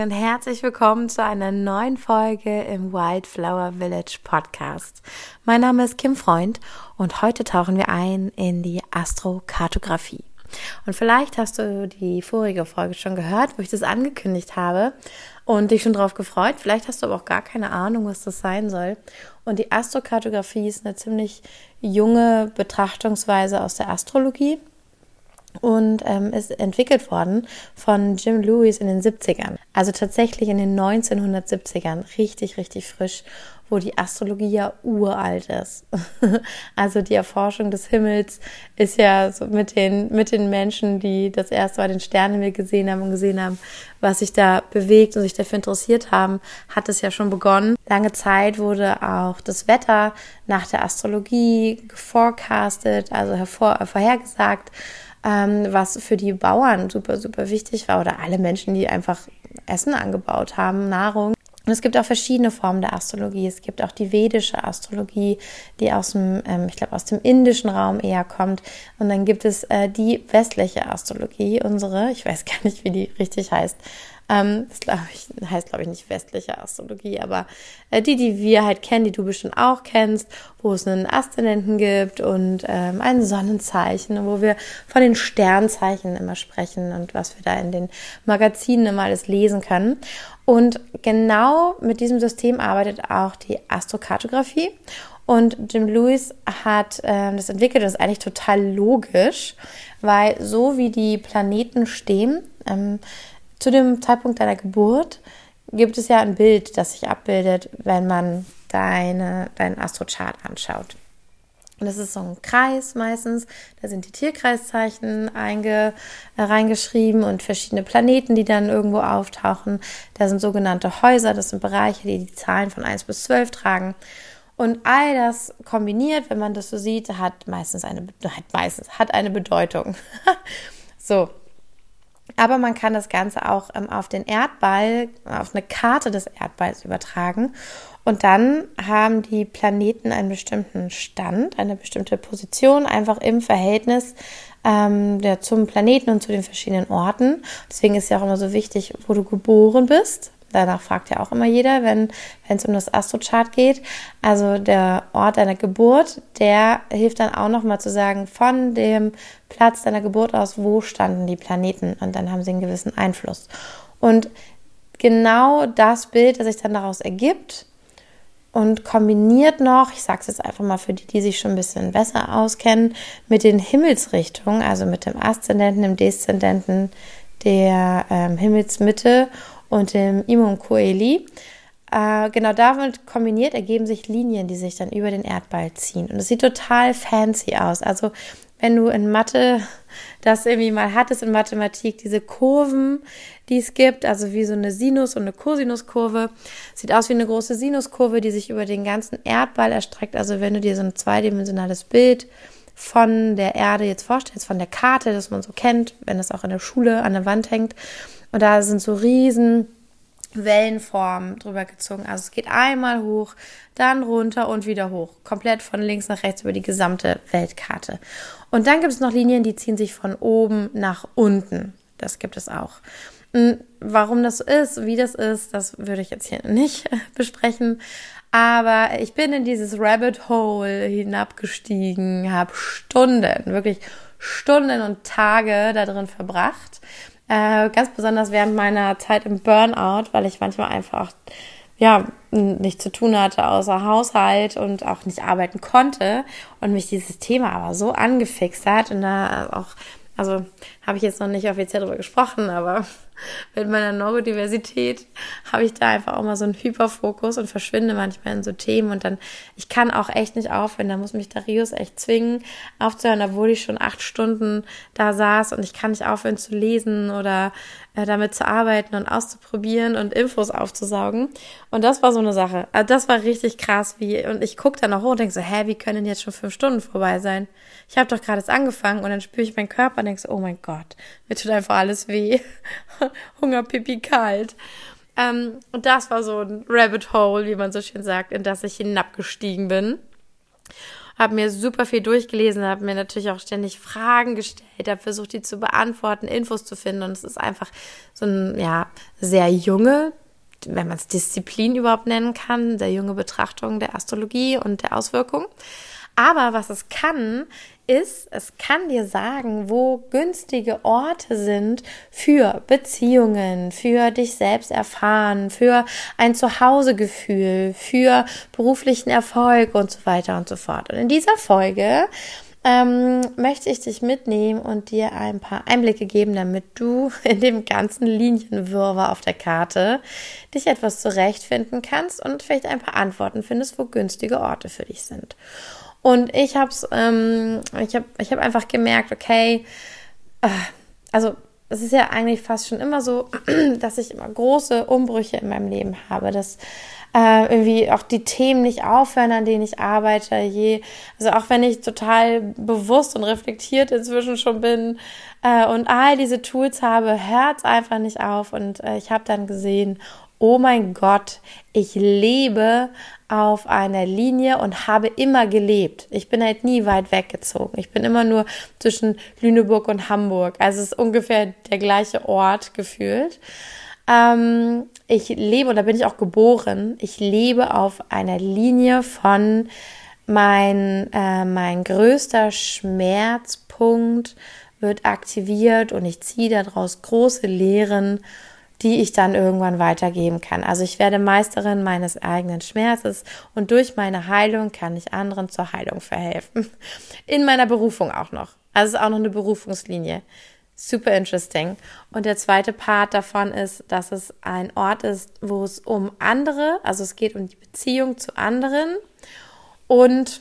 Und herzlich willkommen zu einer neuen Folge im Wildflower Village Podcast. Mein Name ist Kim Freund und heute tauchen wir ein in die Astrokartografie. Und vielleicht hast du die vorige Folge schon gehört, wo ich das angekündigt habe und dich schon drauf gefreut. Vielleicht hast du aber auch gar keine Ahnung, was das sein soll. Und die Astrokartografie ist eine ziemlich junge Betrachtungsweise aus der Astrologie und ähm, ist entwickelt worden von Jim Lewis in den 70ern. Also tatsächlich in den 1970ern, richtig, richtig frisch, wo die Astrologie ja uralt ist. also die Erforschung des Himmels ist ja so mit den, mit den Menschen, die das erste Mal den Sternenhimmel gesehen haben und gesehen haben, was sich da bewegt und sich dafür interessiert haben, hat es ja schon begonnen. Lange Zeit wurde auch das Wetter nach der Astrologie geforecastet, also hervor, äh, vorhergesagt ähm, was für die Bauern super, super wichtig war oder alle Menschen, die einfach Essen angebaut haben, Nahrung. Und es gibt auch verschiedene Formen der Astrologie. Es gibt auch die vedische Astrologie, die aus dem, ähm, ich glaube, aus dem indischen Raum eher kommt. Und dann gibt es äh, die westliche Astrologie, unsere, ich weiß gar nicht, wie die richtig heißt, ähm, das glaube ich, heißt, glaube ich, nicht westliche Astrologie, aber äh, die, die wir halt kennen, die du bestimmt auch kennst, wo es einen Aszendenten gibt und ähm, ein Sonnenzeichen, wo wir von den Sternzeichen immer sprechen und was wir da in den Magazinen immer alles lesen können. Und genau mit diesem System arbeitet auch die Astrokartografie. Und Jim Lewis hat ähm, das entwickelt, das ist eigentlich total logisch, weil so wie die Planeten stehen, ähm, zu dem Zeitpunkt deiner Geburt gibt es ja ein Bild, das sich abbildet, wenn man deine, deinen Astrochart anschaut. Und das ist so ein Kreis meistens. Da sind die Tierkreiszeichen einge, äh, reingeschrieben und verschiedene Planeten, die dann irgendwo auftauchen. Da sind sogenannte Häuser, das sind Bereiche, die die Zahlen von 1 bis 12 tragen. Und all das kombiniert, wenn man das so sieht, hat meistens eine, hat meistens, hat eine Bedeutung. so, aber man kann das Ganze auch ähm, auf den Erdball, auf eine Karte des Erdballs übertragen. Und dann haben die Planeten einen bestimmten Stand, eine bestimmte Position, einfach im Verhältnis ähm, ja, zum Planeten und zu den verschiedenen Orten. Deswegen ist ja auch immer so wichtig, wo du geboren bist. Danach fragt ja auch immer jeder, wenn es um das Astrochart geht. Also der Ort deiner Geburt, der hilft dann auch nochmal zu sagen, von dem Platz deiner Geburt aus, wo standen die Planeten und dann haben sie einen gewissen Einfluss. Und genau das Bild, das sich dann daraus ergibt und kombiniert noch, ich sage es jetzt einfach mal für die, die sich schon ein bisschen besser auskennen, mit den Himmelsrichtungen, also mit dem Aszendenten, dem Deszendenten, der ähm, Himmelsmitte und dem Imum Coeli. Äh, genau damit kombiniert ergeben sich Linien, die sich dann über den Erdball ziehen. Und es sieht total fancy aus. Also wenn du in Mathe das irgendwie mal hattest in Mathematik, diese Kurven, die es gibt, also wie so eine Sinus- und eine Cosinuskurve. Sieht aus wie eine große Sinuskurve, die sich über den ganzen Erdball erstreckt. Also wenn du dir so ein zweidimensionales Bild von der Erde jetzt vorstellst, von der Karte, das man so kennt, wenn es auch in der Schule an der Wand hängt, und da sind so riesen Wellenformen drüber gezogen. Also es geht einmal hoch, dann runter und wieder hoch. Komplett von links nach rechts über die gesamte Weltkarte. Und dann gibt es noch Linien, die ziehen sich von oben nach unten. Das gibt es auch. Und warum das so ist, wie das ist, das würde ich jetzt hier nicht besprechen. Aber ich bin in dieses Rabbit Hole hinabgestiegen, habe Stunden, wirklich Stunden und Tage da drin verbracht äh, ganz besonders während meiner Zeit im Burnout, weil ich manchmal einfach ja nichts zu tun hatte außer Haushalt und auch nicht arbeiten konnte und mich dieses Thema aber so angefixt hat und da auch also habe ich jetzt noch nicht offiziell darüber gesprochen, aber mit meiner Neurodiversität habe ich da einfach auch mal so einen Hyperfokus und verschwinde manchmal in so Themen und dann, ich kann auch echt nicht aufhören, da muss mich Darius echt zwingen, aufzuhören, obwohl ich schon acht Stunden da saß und ich kann nicht aufhören zu lesen oder äh, damit zu arbeiten und auszuprobieren und Infos aufzusaugen. Und das war so eine Sache. Also das war richtig krass, wie, und ich gucke dann auch hoch und denke so, hä, wie können jetzt schon fünf Stunden vorbei sein? Ich habe doch gerade jetzt angefangen und dann spüre ich meinen Körper und denke so, oh mein Gott, mir tut einfach alles weh. Hunger, Pipi, kalt. Ähm, und das war so ein Rabbit Hole, wie man so schön sagt, in das ich hinabgestiegen bin. habe mir super viel durchgelesen, habe mir natürlich auch ständig Fragen gestellt, habe versucht, die zu beantworten, Infos zu finden. Und es ist einfach so ein, ja, sehr junge, wenn man es Disziplin überhaupt nennen kann, sehr junge Betrachtung der Astrologie und der Auswirkungen. Aber was es kann, ist, es kann dir sagen, wo günstige Orte sind für Beziehungen, für dich selbst erfahren, für ein Zuhausegefühl, für beruflichen Erfolg und so weiter und so fort. Und in dieser Folge ähm, möchte ich dich mitnehmen und dir ein paar Einblicke geben, damit du in dem ganzen Linienwirrwarr auf der Karte dich etwas zurechtfinden kannst und vielleicht ein paar Antworten findest, wo günstige Orte für dich sind. Und ich habe ähm, ich habe ich hab einfach gemerkt, okay, äh, also es ist ja eigentlich fast schon immer so, dass ich immer große Umbrüche in meinem Leben habe, dass äh, irgendwie auch die Themen nicht aufhören, an denen ich arbeite. Je, also auch wenn ich total bewusst und reflektiert inzwischen schon bin äh, und all diese Tools habe, hört es einfach nicht auf. Und äh, ich habe dann gesehen, oh mein Gott, ich lebe auf einer Linie und habe immer gelebt. Ich bin halt nie weit weggezogen. Ich bin immer nur zwischen Lüneburg und Hamburg. Also es ist ungefähr der gleiche Ort gefühlt. Ähm, ich lebe, und da bin ich auch geboren, ich lebe auf einer Linie von mein, äh, mein größter Schmerzpunkt wird aktiviert und ich ziehe daraus große Lehren die ich dann irgendwann weitergeben kann. Also ich werde Meisterin meines eigenen Schmerzes und durch meine Heilung kann ich anderen zur Heilung verhelfen. In meiner Berufung auch noch. Also es ist auch noch eine Berufungslinie. Super interesting. Und der zweite Part davon ist, dass es ein Ort ist, wo es um andere, also es geht um die Beziehung zu anderen und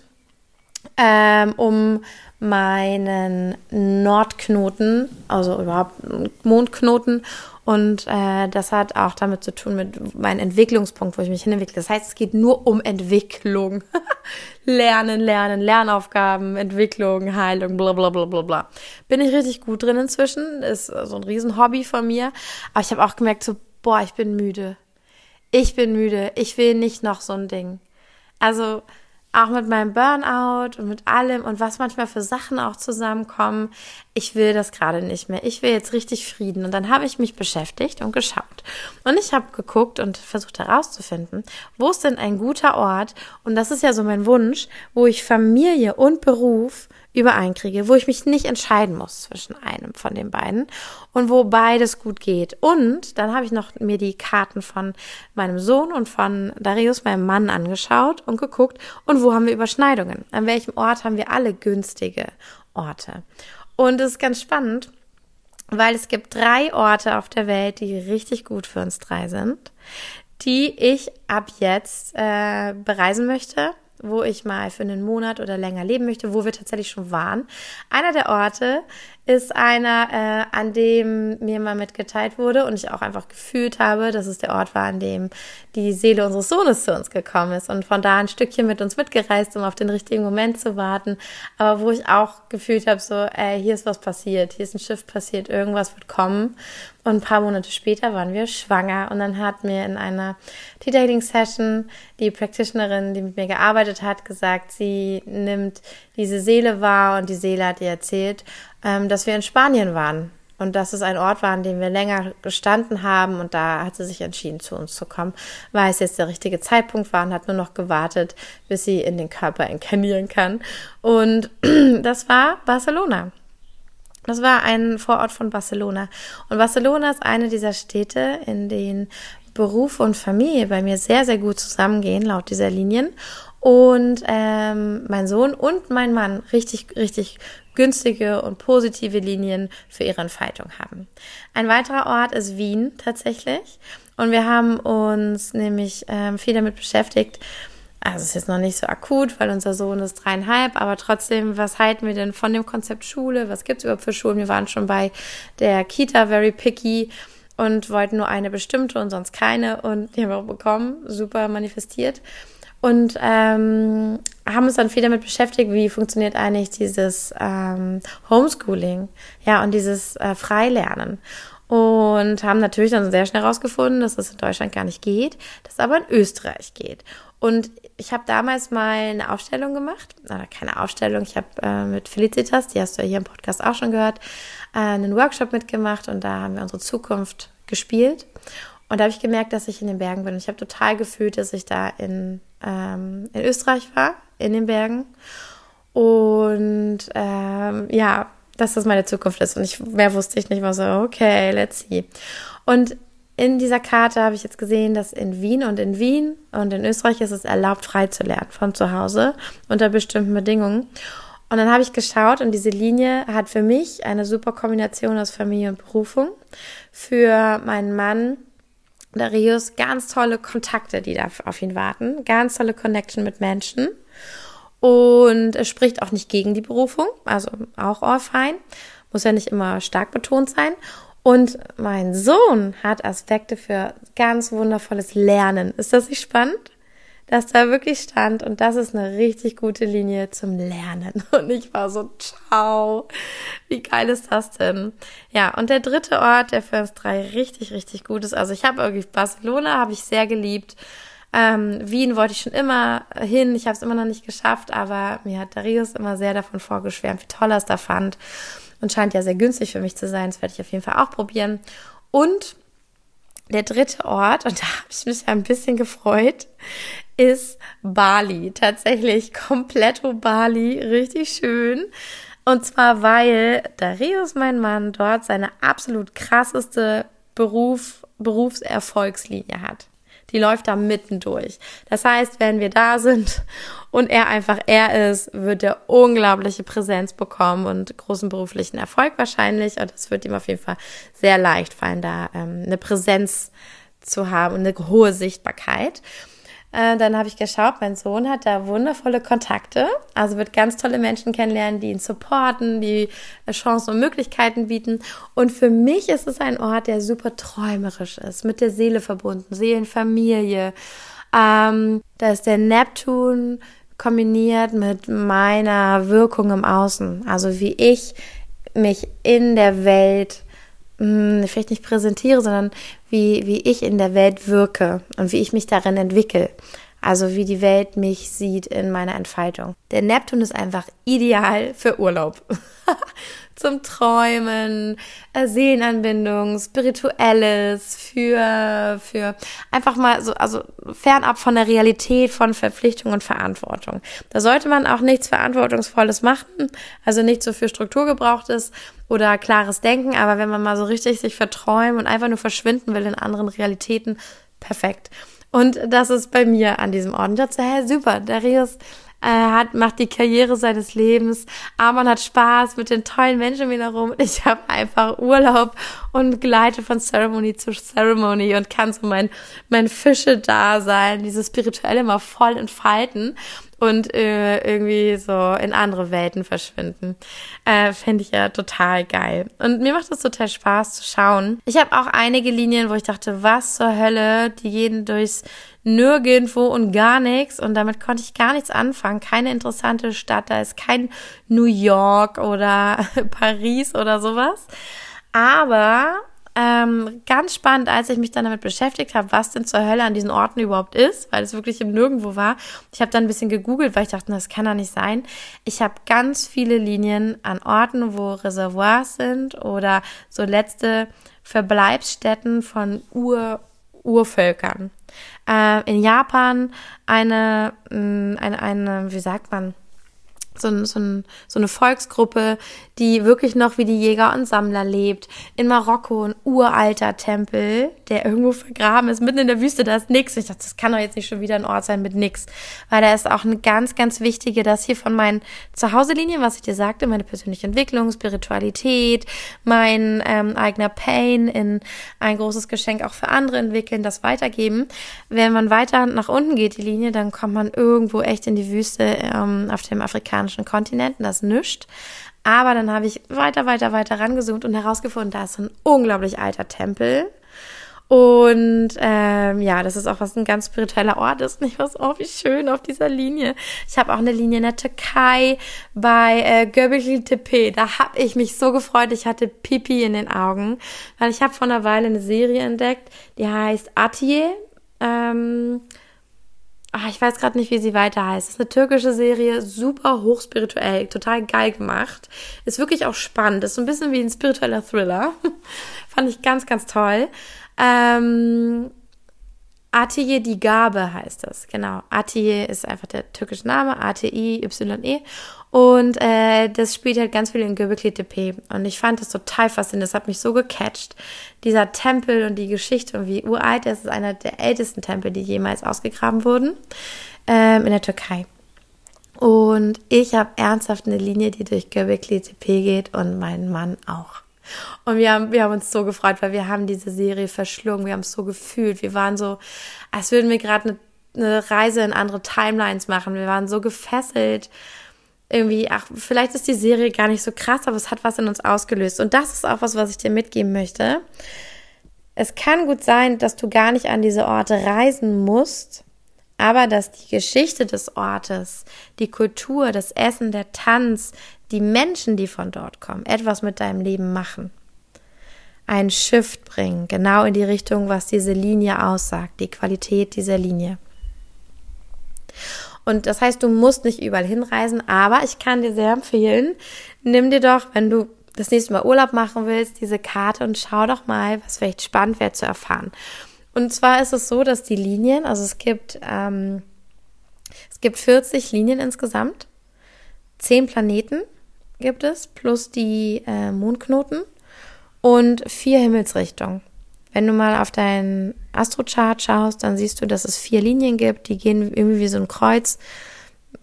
ähm, um meinen Nordknoten, also überhaupt Mondknoten und äh, das hat auch damit zu tun mit meinem Entwicklungspunkt, wo ich mich hinentwickle. Das heißt, es geht nur um Entwicklung. lernen, lernen, Lernaufgaben, Entwicklung, Heilung, bla bla bla bla bla. Bin ich richtig gut drin inzwischen. Ist so ein Riesenhobby von mir. Aber ich habe auch gemerkt, so, boah, ich bin müde. Ich bin müde. Ich will nicht noch so ein Ding. Also auch mit meinem Burnout und mit allem und was manchmal für Sachen auch zusammenkommen. Ich will das gerade nicht mehr. Ich will jetzt richtig Frieden. Und dann habe ich mich beschäftigt und geschaut. Und ich habe geguckt und versucht herauszufinden, wo ist denn ein guter Ort? Und das ist ja so mein Wunsch, wo ich Familie und Beruf übereinkriege, wo ich mich nicht entscheiden muss zwischen einem von den beiden und wo beides gut geht. Und dann habe ich noch mir die Karten von meinem Sohn und von Darius, meinem Mann, angeschaut und geguckt, und wo haben wir Überschneidungen? An welchem Ort haben wir alle günstige Orte? Und es ist ganz spannend, weil es gibt drei Orte auf der Welt, die richtig gut für uns drei sind, die ich ab jetzt äh, bereisen möchte wo ich mal für einen Monat oder länger leben möchte, wo wir tatsächlich schon waren. Einer der Orte ist einer, äh, an dem mir mal mitgeteilt wurde und ich auch einfach gefühlt habe, dass es der Ort war, an dem die Seele unseres Sohnes zu uns gekommen ist und von da ein Stückchen mit uns mitgereist, um auf den richtigen Moment zu warten. Aber wo ich auch gefühlt habe, so, ey, hier ist was passiert, hier ist ein Schiff passiert, irgendwas wird kommen. Und ein paar Monate später waren wir schwanger und dann hat mir in einer Tea-Dating-Session die Practitionerin, die mit mir gearbeitet hat, gesagt, sie nimmt diese Seele wahr und die Seele hat ihr erzählt, ähm, dass wir in Spanien waren und dass es ein Ort war, an dem wir länger gestanden haben und da hat sie sich entschieden, zu uns zu kommen, weil es jetzt der richtige Zeitpunkt war und hat nur noch gewartet, bis sie in den Körper inkarnieren kann. Und das war Barcelona. Das war ein Vorort von Barcelona. Und Barcelona ist eine dieser Städte, in denen Beruf und Familie bei mir sehr, sehr gut zusammengehen, laut dieser Linien. Und ähm, mein Sohn und mein Mann richtig, richtig günstige und positive Linien für ihre Entfaltung haben. Ein weiterer Ort ist Wien tatsächlich. Und wir haben uns nämlich ähm, viel damit beschäftigt, also es ist jetzt noch nicht so akut, weil unser Sohn ist dreieinhalb, aber trotzdem, was halten wir denn von dem Konzept Schule? Was gibt es überhaupt für Schulen? Wir waren schon bei der Kita very picky und wollten nur eine bestimmte und sonst keine und die haben wir auch bekommen, super manifestiert und ähm, haben uns dann viel damit beschäftigt, wie funktioniert eigentlich dieses ähm, Homeschooling, ja, und dieses äh, Freilernen. Und haben natürlich dann sehr schnell herausgefunden, dass das in Deutschland gar nicht geht, dass aber in Österreich geht. Und ich habe damals mal eine Aufstellung gemacht, oder keine Aufstellung, ich habe äh, mit Felicitas, die hast du ja hier im Podcast auch schon gehört, äh, einen Workshop mitgemacht und da haben wir unsere Zukunft gespielt. Und da habe ich gemerkt, dass ich in den Bergen bin. Und ich habe total gefühlt, dass ich da in, ähm, in Österreich war, in den Bergen. Und ähm, ja, dass das meine Zukunft ist. Und ich, mehr wusste ich nicht, war so, okay, let's see. Und in dieser Karte habe ich jetzt gesehen, dass in Wien und in Wien und in Österreich ist es erlaubt, frei zu lernen von zu Hause unter bestimmten Bedingungen. Und dann habe ich geschaut und diese Linie hat für mich eine super Kombination aus Familie und Berufung. Für meinen Mann Darius ganz tolle Kontakte, die da auf ihn warten, ganz tolle Connection mit Menschen. Und es spricht auch nicht gegen die Berufung, also auch all fein. Muss ja nicht immer stark betont sein. Und mein Sohn hat Aspekte für ganz wundervolles Lernen. Ist das nicht spannend? Dass da wirklich stand und das ist eine richtig gute Linie zum Lernen. Und ich war so, ciao, wie geil ist das denn? Ja, und der dritte Ort, der für uns drei richtig, richtig gut ist. Also ich habe irgendwie Barcelona, habe ich sehr geliebt. Ähm, Wien wollte ich schon immer hin. Ich habe es immer noch nicht geschafft, aber mir hat Darius immer sehr davon vorgeschwärmt, wie toll er es da fand und scheint ja sehr günstig für mich zu sein. Das werde ich auf jeden Fall auch probieren. Und der dritte Ort, und da habe ich mich ein bisschen gefreut, ist Bali. Tatsächlich kompletto Bali, richtig schön. Und zwar, weil Darius, mein Mann, dort seine absolut krasseste Beruf, Berufserfolgslinie hat. Die läuft da mitten durch. Das heißt, wenn wir da sind und er einfach er ist, wird er unglaubliche Präsenz bekommen und großen beruflichen Erfolg wahrscheinlich. Und es wird ihm auf jeden Fall sehr leicht fallen, da ähm, eine Präsenz zu haben und eine hohe Sichtbarkeit. Äh, dann habe ich geschaut, mein Sohn hat da wundervolle Kontakte, also wird ganz tolle Menschen kennenlernen, die ihn supporten, die Chancen und Möglichkeiten bieten. Und für mich ist es ein Ort, der super träumerisch ist, mit der Seele verbunden, Seelenfamilie. Ähm, da ist der Neptun kombiniert mit meiner Wirkung im Außen, also wie ich mich in der Welt mh, hm, vielleicht nicht präsentiere, sondern wie, wie ich in der Welt wirke und wie ich mich darin entwickle. Also wie die Welt mich sieht in meiner Entfaltung. Der Neptun ist einfach ideal für Urlaub. Zum Träumen, äh, Seelenanbindung, Spirituelles, für, für einfach mal so, also fernab von der Realität von Verpflichtung und Verantwortung. Da sollte man auch nichts Verantwortungsvolles machen, also nicht so für Struktur gebraucht ist oder klares Denken, aber wenn man mal so richtig sich verträumen und einfach nur verschwinden will in anderen Realitäten, perfekt. Und das ist bei mir an diesem Ort. Und dachte, hey, super, Darius äh, hat, macht die Karriere seines Lebens. Arman hat Spaß mit den tollen Menschen um ihn. Ich habe einfach Urlaub und gleite von Ceremony zu Ceremony und kann so mein, mein Fische-Dasein, dieses Spirituelle mal voll entfalten und äh, irgendwie so in andere Welten verschwinden. Äh, Fände ich ja total geil. Und mir macht das total Spaß zu schauen. Ich habe auch einige Linien, wo ich dachte, was zur Hölle, die gehen durchs Nirgendwo und gar nichts. Und damit konnte ich gar nichts anfangen. Keine interessante Stadt, da ist kein New York oder Paris oder sowas. Aber ähm, ganz spannend, als ich mich dann damit beschäftigt habe, was denn zur Hölle an diesen Orten überhaupt ist, weil es wirklich im Nirgendwo war. Ich habe dann ein bisschen gegoogelt, weil ich dachte, das kann doch nicht sein. Ich habe ganz viele Linien an Orten, wo Reservoirs sind oder so letzte Verbleibsstätten von Ur Urvölkern. Äh, in Japan eine, mm, eine, eine, wie sagt man, so, so, so eine Volksgruppe, die wirklich noch wie die Jäger und Sammler lebt. In Marokko ein uralter Tempel, der irgendwo vergraben ist, mitten in der Wüste, da ist nix. Ich dachte, das kann doch jetzt nicht schon wieder ein Ort sein mit nix. Weil da ist auch eine ganz, ganz wichtige, das hier von meinen Zuhause-Linien, was ich dir sagte, meine persönliche Entwicklung, Spiritualität, mein ähm, eigener Pain in ein großes Geschenk auch für andere entwickeln, das weitergeben. Wenn man weiter nach unten geht, die Linie, dann kommt man irgendwo echt in die Wüste ähm, auf dem afrikanischen Kontinent, das nischt. Aber dann habe ich weiter, weiter, weiter rangezoomt und herausgefunden, da ist ein unglaublich alter Tempel. Und ähm, ja, das ist auch was ein ganz spiritueller Ort ist. Nicht was, oh, wie schön auf dieser Linie. Ich habe auch eine Linie in der Türkei bei äh, Göbekli Tepe. Da habe ich mich so gefreut. Ich hatte Pipi in den Augen, weil ich habe vor einer Weile eine Serie entdeckt, die heißt Atje. Ähm, ach, ich weiß gerade nicht, wie sie weiter heißt. Es ist eine türkische Serie, super hochspirituell, total geil gemacht. Ist wirklich auch spannend. Ist so ein bisschen wie ein spiritueller Thriller. Fand ich ganz, ganz toll. Ähm, Atiye die Gabe heißt das, genau. Atiye ist einfach der türkische Name, A-T-I-Y-E. Und äh, das spielt halt ganz viel in Göbekli Tepe. Und ich fand das total faszinierend. Das hat mich so gecatcht. Dieser Tempel und die Geschichte und wie uralt das ist einer der ältesten Tempel, die jemals ausgegraben wurden ähm, in der Türkei. Und ich habe ernsthaft eine Linie, die durch Göbekli Tepe geht und mein Mann auch. Und wir haben, wir haben uns so gefreut, weil wir haben diese Serie verschlungen, wir haben es so gefühlt. Wir waren so, als würden wir gerade eine, eine Reise in andere Timelines machen. Wir waren so gefesselt. Irgendwie, ach, vielleicht ist die Serie gar nicht so krass, aber es hat was in uns ausgelöst. Und das ist auch was, was ich dir mitgeben möchte. Es kann gut sein, dass du gar nicht an diese Orte reisen musst, aber dass die Geschichte des Ortes, die Kultur, das Essen, der Tanz, die Menschen, die von dort kommen, etwas mit deinem Leben machen. Ein Shift bringen, genau in die Richtung, was diese Linie aussagt, die Qualität dieser Linie. Und das heißt, du musst nicht überall hinreisen, aber ich kann dir sehr empfehlen, nimm dir doch, wenn du das nächste Mal Urlaub machen willst, diese Karte und schau doch mal, was vielleicht spannend wäre zu erfahren. Und zwar ist es so, dass die Linien, also es gibt, ähm, es gibt 40 Linien insgesamt, 10 Planeten gibt es, plus die äh, Mondknoten und vier Himmelsrichtungen. Wenn du mal auf deinen Astrochart schaust, dann siehst du, dass es vier Linien gibt, die gehen irgendwie wie so ein Kreuz,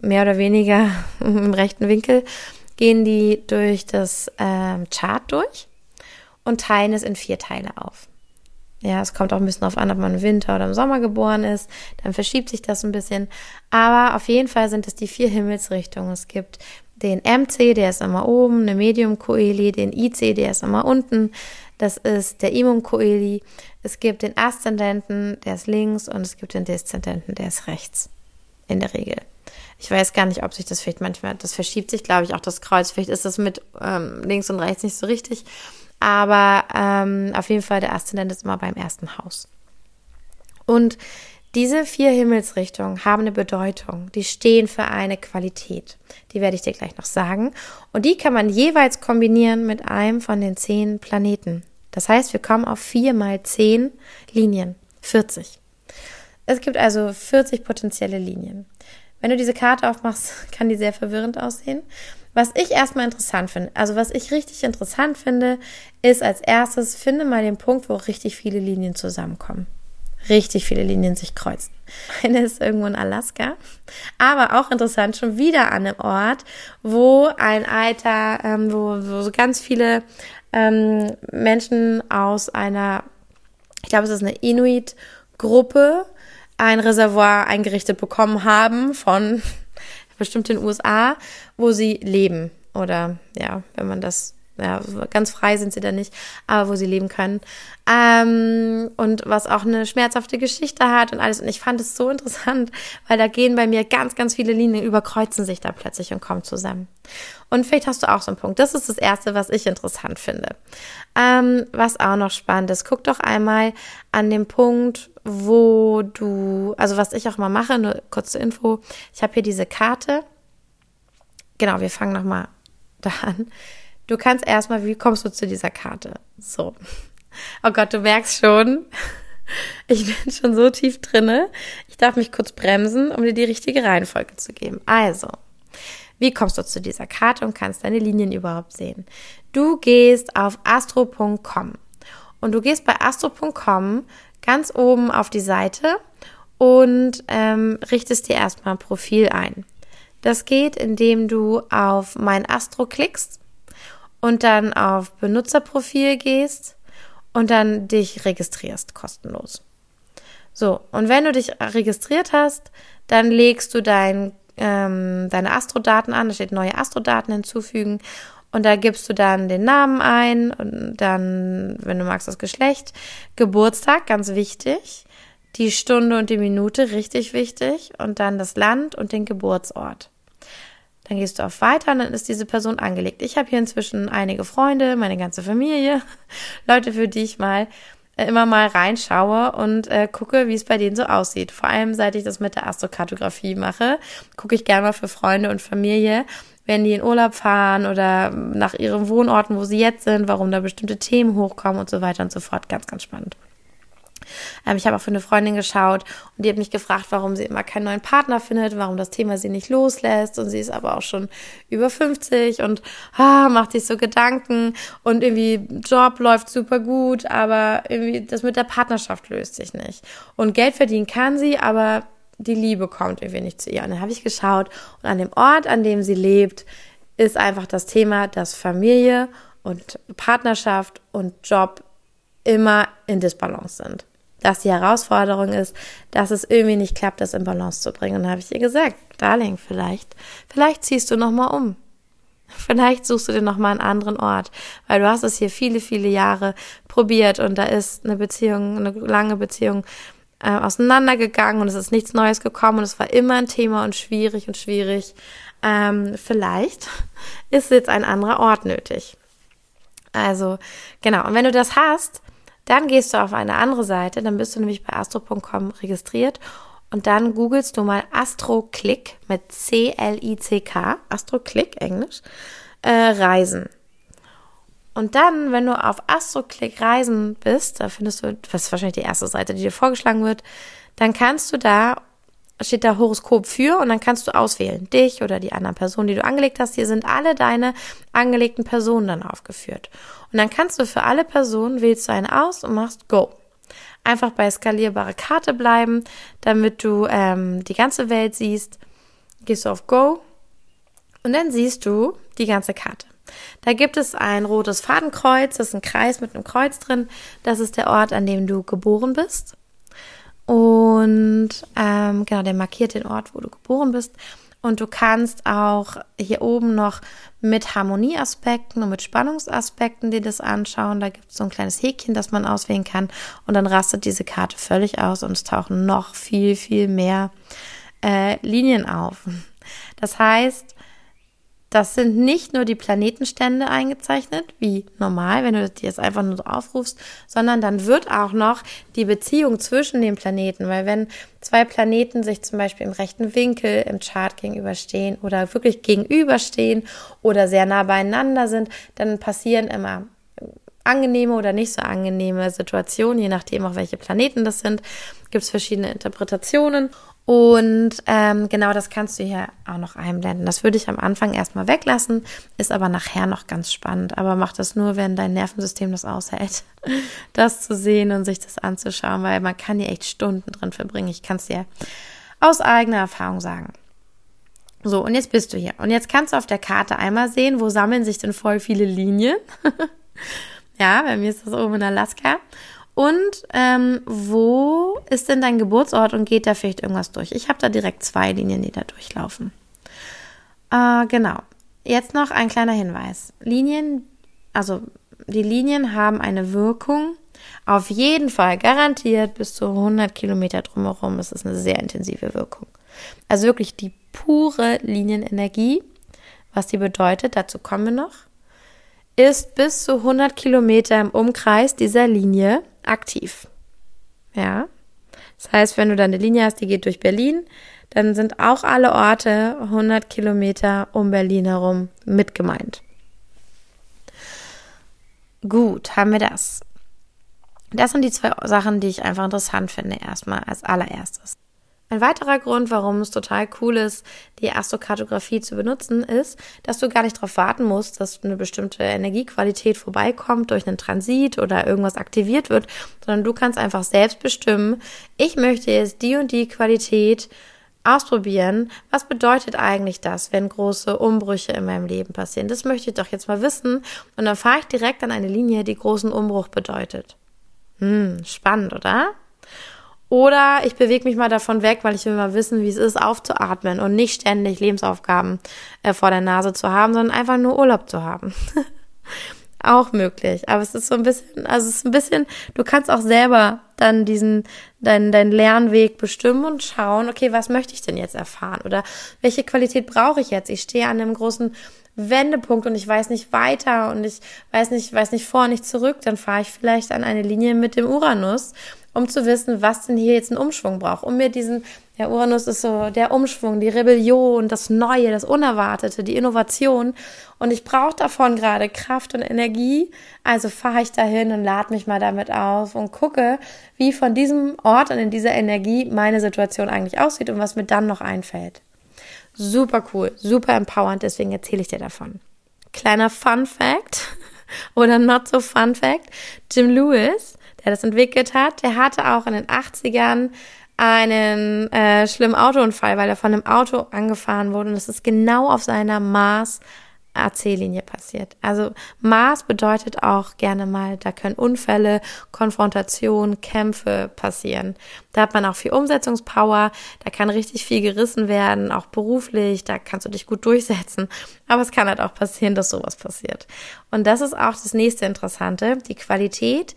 mehr oder weniger im rechten Winkel, gehen die durch das ähm, Chart durch und teilen es in vier Teile auf. Ja, es kommt auch ein bisschen darauf an, ob man im Winter oder im Sommer geboren ist. Dann verschiebt sich das ein bisschen. Aber auf jeden Fall sind es die vier Himmelsrichtungen. Es gibt den MC, der ist immer oben, eine Medium Coeli, den IC, der ist immer unten. Das ist der Imum Coeli. Es gibt den Aszendenten, der ist links und es gibt den Deszendenten, der ist rechts. In der Regel. Ich weiß gar nicht, ob sich das vielleicht manchmal, das verschiebt sich, glaube ich, auch das Kreuz. Vielleicht ist das mit ähm, links und rechts nicht so richtig. Aber ähm, auf jeden Fall der Aszendent ist immer beim ersten Haus. Und diese vier Himmelsrichtungen haben eine Bedeutung. Die stehen für eine Qualität. Die werde ich dir gleich noch sagen. Und die kann man jeweils kombinieren mit einem von den zehn Planeten. Das heißt, wir kommen auf vier mal zehn Linien. 40. Es gibt also 40 potenzielle Linien. Wenn du diese Karte aufmachst, kann die sehr verwirrend aussehen. Was ich erstmal interessant finde, also was ich richtig interessant finde, ist als erstes, finde mal den Punkt, wo richtig viele Linien zusammenkommen richtig viele Linien sich kreuzen. Eine ist irgendwo in Alaska, aber auch interessant, schon wieder an einem Ort, wo ein alter, ähm, wo, wo so ganz viele ähm, Menschen aus einer, ich glaube, es ist eine Inuit-Gruppe, ein Reservoir eingerichtet bekommen haben von bestimmt den USA, wo sie leben. Oder ja, wenn man das ja, ganz frei sind sie da nicht, aber wo sie leben können. Ähm, und was auch eine schmerzhafte Geschichte hat und alles. Und ich fand es so interessant, weil da gehen bei mir ganz, ganz viele Linien, überkreuzen sich da plötzlich und kommen zusammen. Und vielleicht hast du auch so einen Punkt. Das ist das Erste, was ich interessant finde. Ähm, was auch noch spannend ist, guck doch einmal an dem Punkt, wo du, also was ich auch mal mache, nur kurze Info. Ich habe hier diese Karte. Genau, wir fangen nochmal da an Du kannst erstmal, wie kommst du zu dieser Karte? So. Oh Gott, du merkst schon, ich bin schon so tief drinne. Ich darf mich kurz bremsen, um dir die richtige Reihenfolge zu geben. Also, wie kommst du zu dieser Karte und kannst deine Linien überhaupt sehen? Du gehst auf astro.com und du gehst bei astro.com ganz oben auf die Seite und ähm, richtest dir erstmal ein Profil ein. Das geht, indem du auf mein Astro klickst und dann auf Benutzerprofil gehst und dann dich registrierst, kostenlos. So, und wenn du dich registriert hast, dann legst du dein, ähm, deine Astrodaten an, da steht neue Astrodaten hinzufügen und da gibst du dann den Namen ein und dann, wenn du magst, das Geschlecht, Geburtstag, ganz wichtig, die Stunde und die Minute, richtig wichtig, und dann das Land und den Geburtsort. Dann gehst du auf Weiter und dann ist diese Person angelegt. Ich habe hier inzwischen einige Freunde, meine ganze Familie, Leute, für die ich mal äh, immer mal reinschaue und äh, gucke, wie es bei denen so aussieht. Vor allem, seit ich das mit der Astrokartografie mache, gucke ich gerne mal für Freunde und Familie, wenn die in Urlaub fahren oder nach ihren Wohnorten, wo sie jetzt sind, warum da bestimmte Themen hochkommen und so weiter und so fort. Ganz, ganz spannend. Ähm, ich habe auch für eine Freundin geschaut und die hat mich gefragt, warum sie immer keinen neuen Partner findet, warum das Thema sie nicht loslässt. Und sie ist aber auch schon über 50 und ah, macht sich so Gedanken und irgendwie Job läuft super gut, aber irgendwie das mit der Partnerschaft löst sich nicht. Und Geld verdienen kann sie, aber die Liebe kommt irgendwie nicht zu ihr. Und dann habe ich geschaut und an dem Ort, an dem sie lebt, ist einfach das Thema, dass Familie und Partnerschaft und Job immer in Disbalance sind dass die Herausforderung ist, dass es irgendwie nicht klappt, das in Balance zu bringen. Und dann habe ich ihr gesagt, Darling, vielleicht, vielleicht ziehst du nochmal um. Vielleicht suchst du dir nochmal einen anderen Ort, weil du hast es hier viele, viele Jahre probiert und da ist eine Beziehung, eine lange Beziehung äh, auseinandergegangen und es ist nichts Neues gekommen und es war immer ein Thema und schwierig und schwierig. Ähm, vielleicht ist jetzt ein anderer Ort nötig. Also, genau. Und wenn du das hast, dann gehst du auf eine andere Seite, dann bist du nämlich bei astro.com registriert und dann googelst du mal AstroClick mit C-L-I-C-K, AstroClick Englisch, äh, Reisen. Und dann, wenn du auf AstroClick Reisen bist, da findest du, das ist wahrscheinlich die erste Seite, die dir vorgeschlagen wird, dann kannst du da steht da Horoskop für und dann kannst du auswählen, dich oder die anderen Personen, die du angelegt hast. Hier sind alle deine angelegten Personen dann aufgeführt. Und dann kannst du für alle Personen, wählst du einen aus und machst Go. Einfach bei skalierbare Karte bleiben, damit du ähm, die ganze Welt siehst. Gehst du auf Go und dann siehst du die ganze Karte. Da gibt es ein rotes Fadenkreuz, das ist ein Kreis mit einem Kreuz drin. Das ist der Ort, an dem du geboren bist. Und ähm, genau, der markiert den Ort, wo du geboren bist. Und du kannst auch hier oben noch mit Harmonieaspekten und mit Spannungsaspekten dir das anschauen. Da gibt es so ein kleines Häkchen, das man auswählen kann. Und dann rastet diese Karte völlig aus und es tauchen noch viel, viel mehr äh, Linien auf. Das heißt, das sind nicht nur die Planetenstände eingezeichnet, wie normal, wenn du die jetzt einfach nur so aufrufst, sondern dann wird auch noch die Beziehung zwischen den Planeten, weil wenn zwei Planeten sich zum Beispiel im rechten Winkel im Chart gegenüberstehen oder wirklich gegenüberstehen oder sehr nah beieinander sind, dann passieren immer angenehme oder nicht so angenehme Situationen, je nachdem auch welche Planeten das sind, gibt es verschiedene Interpretationen. Und ähm, genau das kannst du hier auch noch einblenden. Das würde ich am Anfang erstmal weglassen, ist aber nachher noch ganz spannend. Aber mach das nur, wenn dein Nervensystem das aushält, das zu sehen und sich das anzuschauen, weil man kann hier echt Stunden drin verbringen. Ich kann es dir aus eigener Erfahrung sagen. So, und jetzt bist du hier. Und jetzt kannst du auf der Karte einmal sehen, wo sammeln sich denn voll viele Linien. ja, bei mir ist das oben in Alaska. Und ähm, wo ist denn dein Geburtsort und geht da vielleicht irgendwas durch? Ich habe da direkt zwei Linien, die da durchlaufen. Äh, genau. Jetzt noch ein kleiner Hinweis. Linien, also die Linien haben eine Wirkung auf jeden Fall garantiert bis zu 100 Kilometer drumherum. Das ist eine sehr intensive Wirkung. Also wirklich die pure Linienenergie, was die bedeutet, dazu kommen wir noch, ist bis zu 100 Kilometer im Umkreis dieser Linie aktiv. Ja. Das heißt, wenn du dann eine Linie hast, die geht durch Berlin, dann sind auch alle Orte 100 Kilometer um Berlin herum mit gemeint. Gut, haben wir das. Das sind die zwei Sachen, die ich einfach interessant finde, erstmal als allererstes. Ein weiterer Grund, warum es total cool ist, die Astrokartografie zu benutzen, ist, dass du gar nicht darauf warten musst, dass eine bestimmte Energiequalität vorbeikommt durch einen Transit oder irgendwas aktiviert wird, sondern du kannst einfach selbst bestimmen, ich möchte jetzt die und die Qualität ausprobieren. Was bedeutet eigentlich das, wenn große Umbrüche in meinem Leben passieren? Das möchte ich doch jetzt mal wissen. Und dann fahre ich direkt an eine Linie, die großen Umbruch bedeutet. Hm, spannend, oder? Oder ich bewege mich mal davon weg, weil ich will mal wissen, wie es ist, aufzuatmen und nicht ständig Lebensaufgaben äh, vor der Nase zu haben, sondern einfach nur Urlaub zu haben. auch möglich. Aber es ist so ein bisschen, also es ist ein bisschen, du kannst auch selber dann diesen, deinen, deinen Lernweg bestimmen und schauen, okay, was möchte ich denn jetzt erfahren? Oder welche Qualität brauche ich jetzt? Ich stehe an einem großen Wendepunkt und ich weiß nicht weiter und ich weiß nicht, weiß nicht vor, nicht zurück, dann fahre ich vielleicht an eine Linie mit dem Uranus, um zu wissen, was denn hier jetzt einen Umschwung braucht, um mir diesen, der Uranus ist so der Umschwung, die Rebellion, das Neue, das Unerwartete, die Innovation und ich brauche davon gerade Kraft und Energie, also fahre ich dahin und lade mich mal damit auf und gucke, wie von diesem Ort und in dieser Energie meine Situation eigentlich aussieht und was mir dann noch einfällt. Super cool, super empowernd, deswegen erzähle ich dir davon. Kleiner Fun Fact oder not so Fun Fact. Jim Lewis, der das entwickelt hat, der hatte auch in den 80ern einen äh, schlimmen Autounfall, weil er von einem Auto angefahren wurde und das ist genau auf seiner Mars AC-Linie passiert. Also Mars bedeutet auch gerne mal, da können Unfälle, Konfrontationen, Kämpfe passieren. Da hat man auch viel Umsetzungspower, da kann richtig viel gerissen werden, auch beruflich, da kannst du dich gut durchsetzen. Aber es kann halt auch passieren, dass sowas passiert. Und das ist auch das nächste Interessante, die Qualität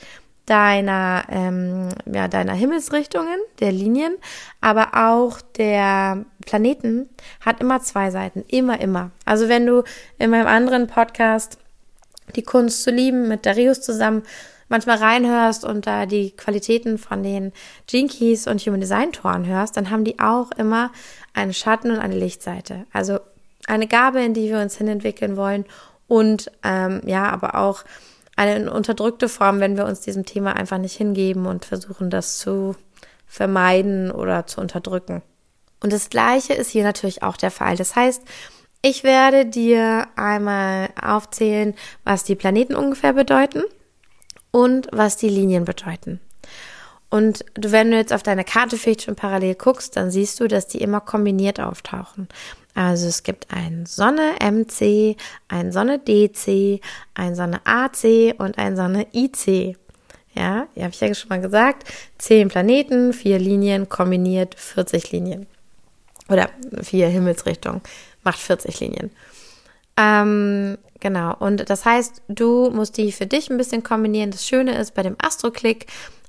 deiner, ähm, ja, deiner Himmelsrichtungen, der Linien, aber auch der Planeten hat immer zwei Seiten, immer, immer. Also wenn du in meinem anderen Podcast die Kunst zu lieben mit Darius zusammen manchmal reinhörst und da die Qualitäten von den Jinkies und Human Design Toren hörst, dann haben die auch immer eine Schatten- und eine Lichtseite. Also eine Gabe, in die wir uns hinentwickeln wollen und ähm, ja, aber auch eine unterdrückte Form, wenn wir uns diesem Thema einfach nicht hingeben und versuchen, das zu vermeiden oder zu unterdrücken. Und das Gleiche ist hier natürlich auch der Fall. Das heißt, ich werde dir einmal aufzählen, was die Planeten ungefähr bedeuten und was die Linien bedeuten. Und wenn du jetzt auf deine Karte vielleicht schon parallel guckst, dann siehst du, dass die immer kombiniert auftauchen. Also es gibt ein Sonne MC, ein Sonne DC, ein Sonne AC und ein Sonne IC. Ja, die habe ich ja schon mal gesagt. Zehn Planeten, vier Linien, kombiniert 40 Linien. Oder vier Himmelsrichtungen, macht 40 Linien. Ähm, genau, und das heißt, du musst die für dich ein bisschen kombinieren. Das Schöne ist bei dem Astro-Click,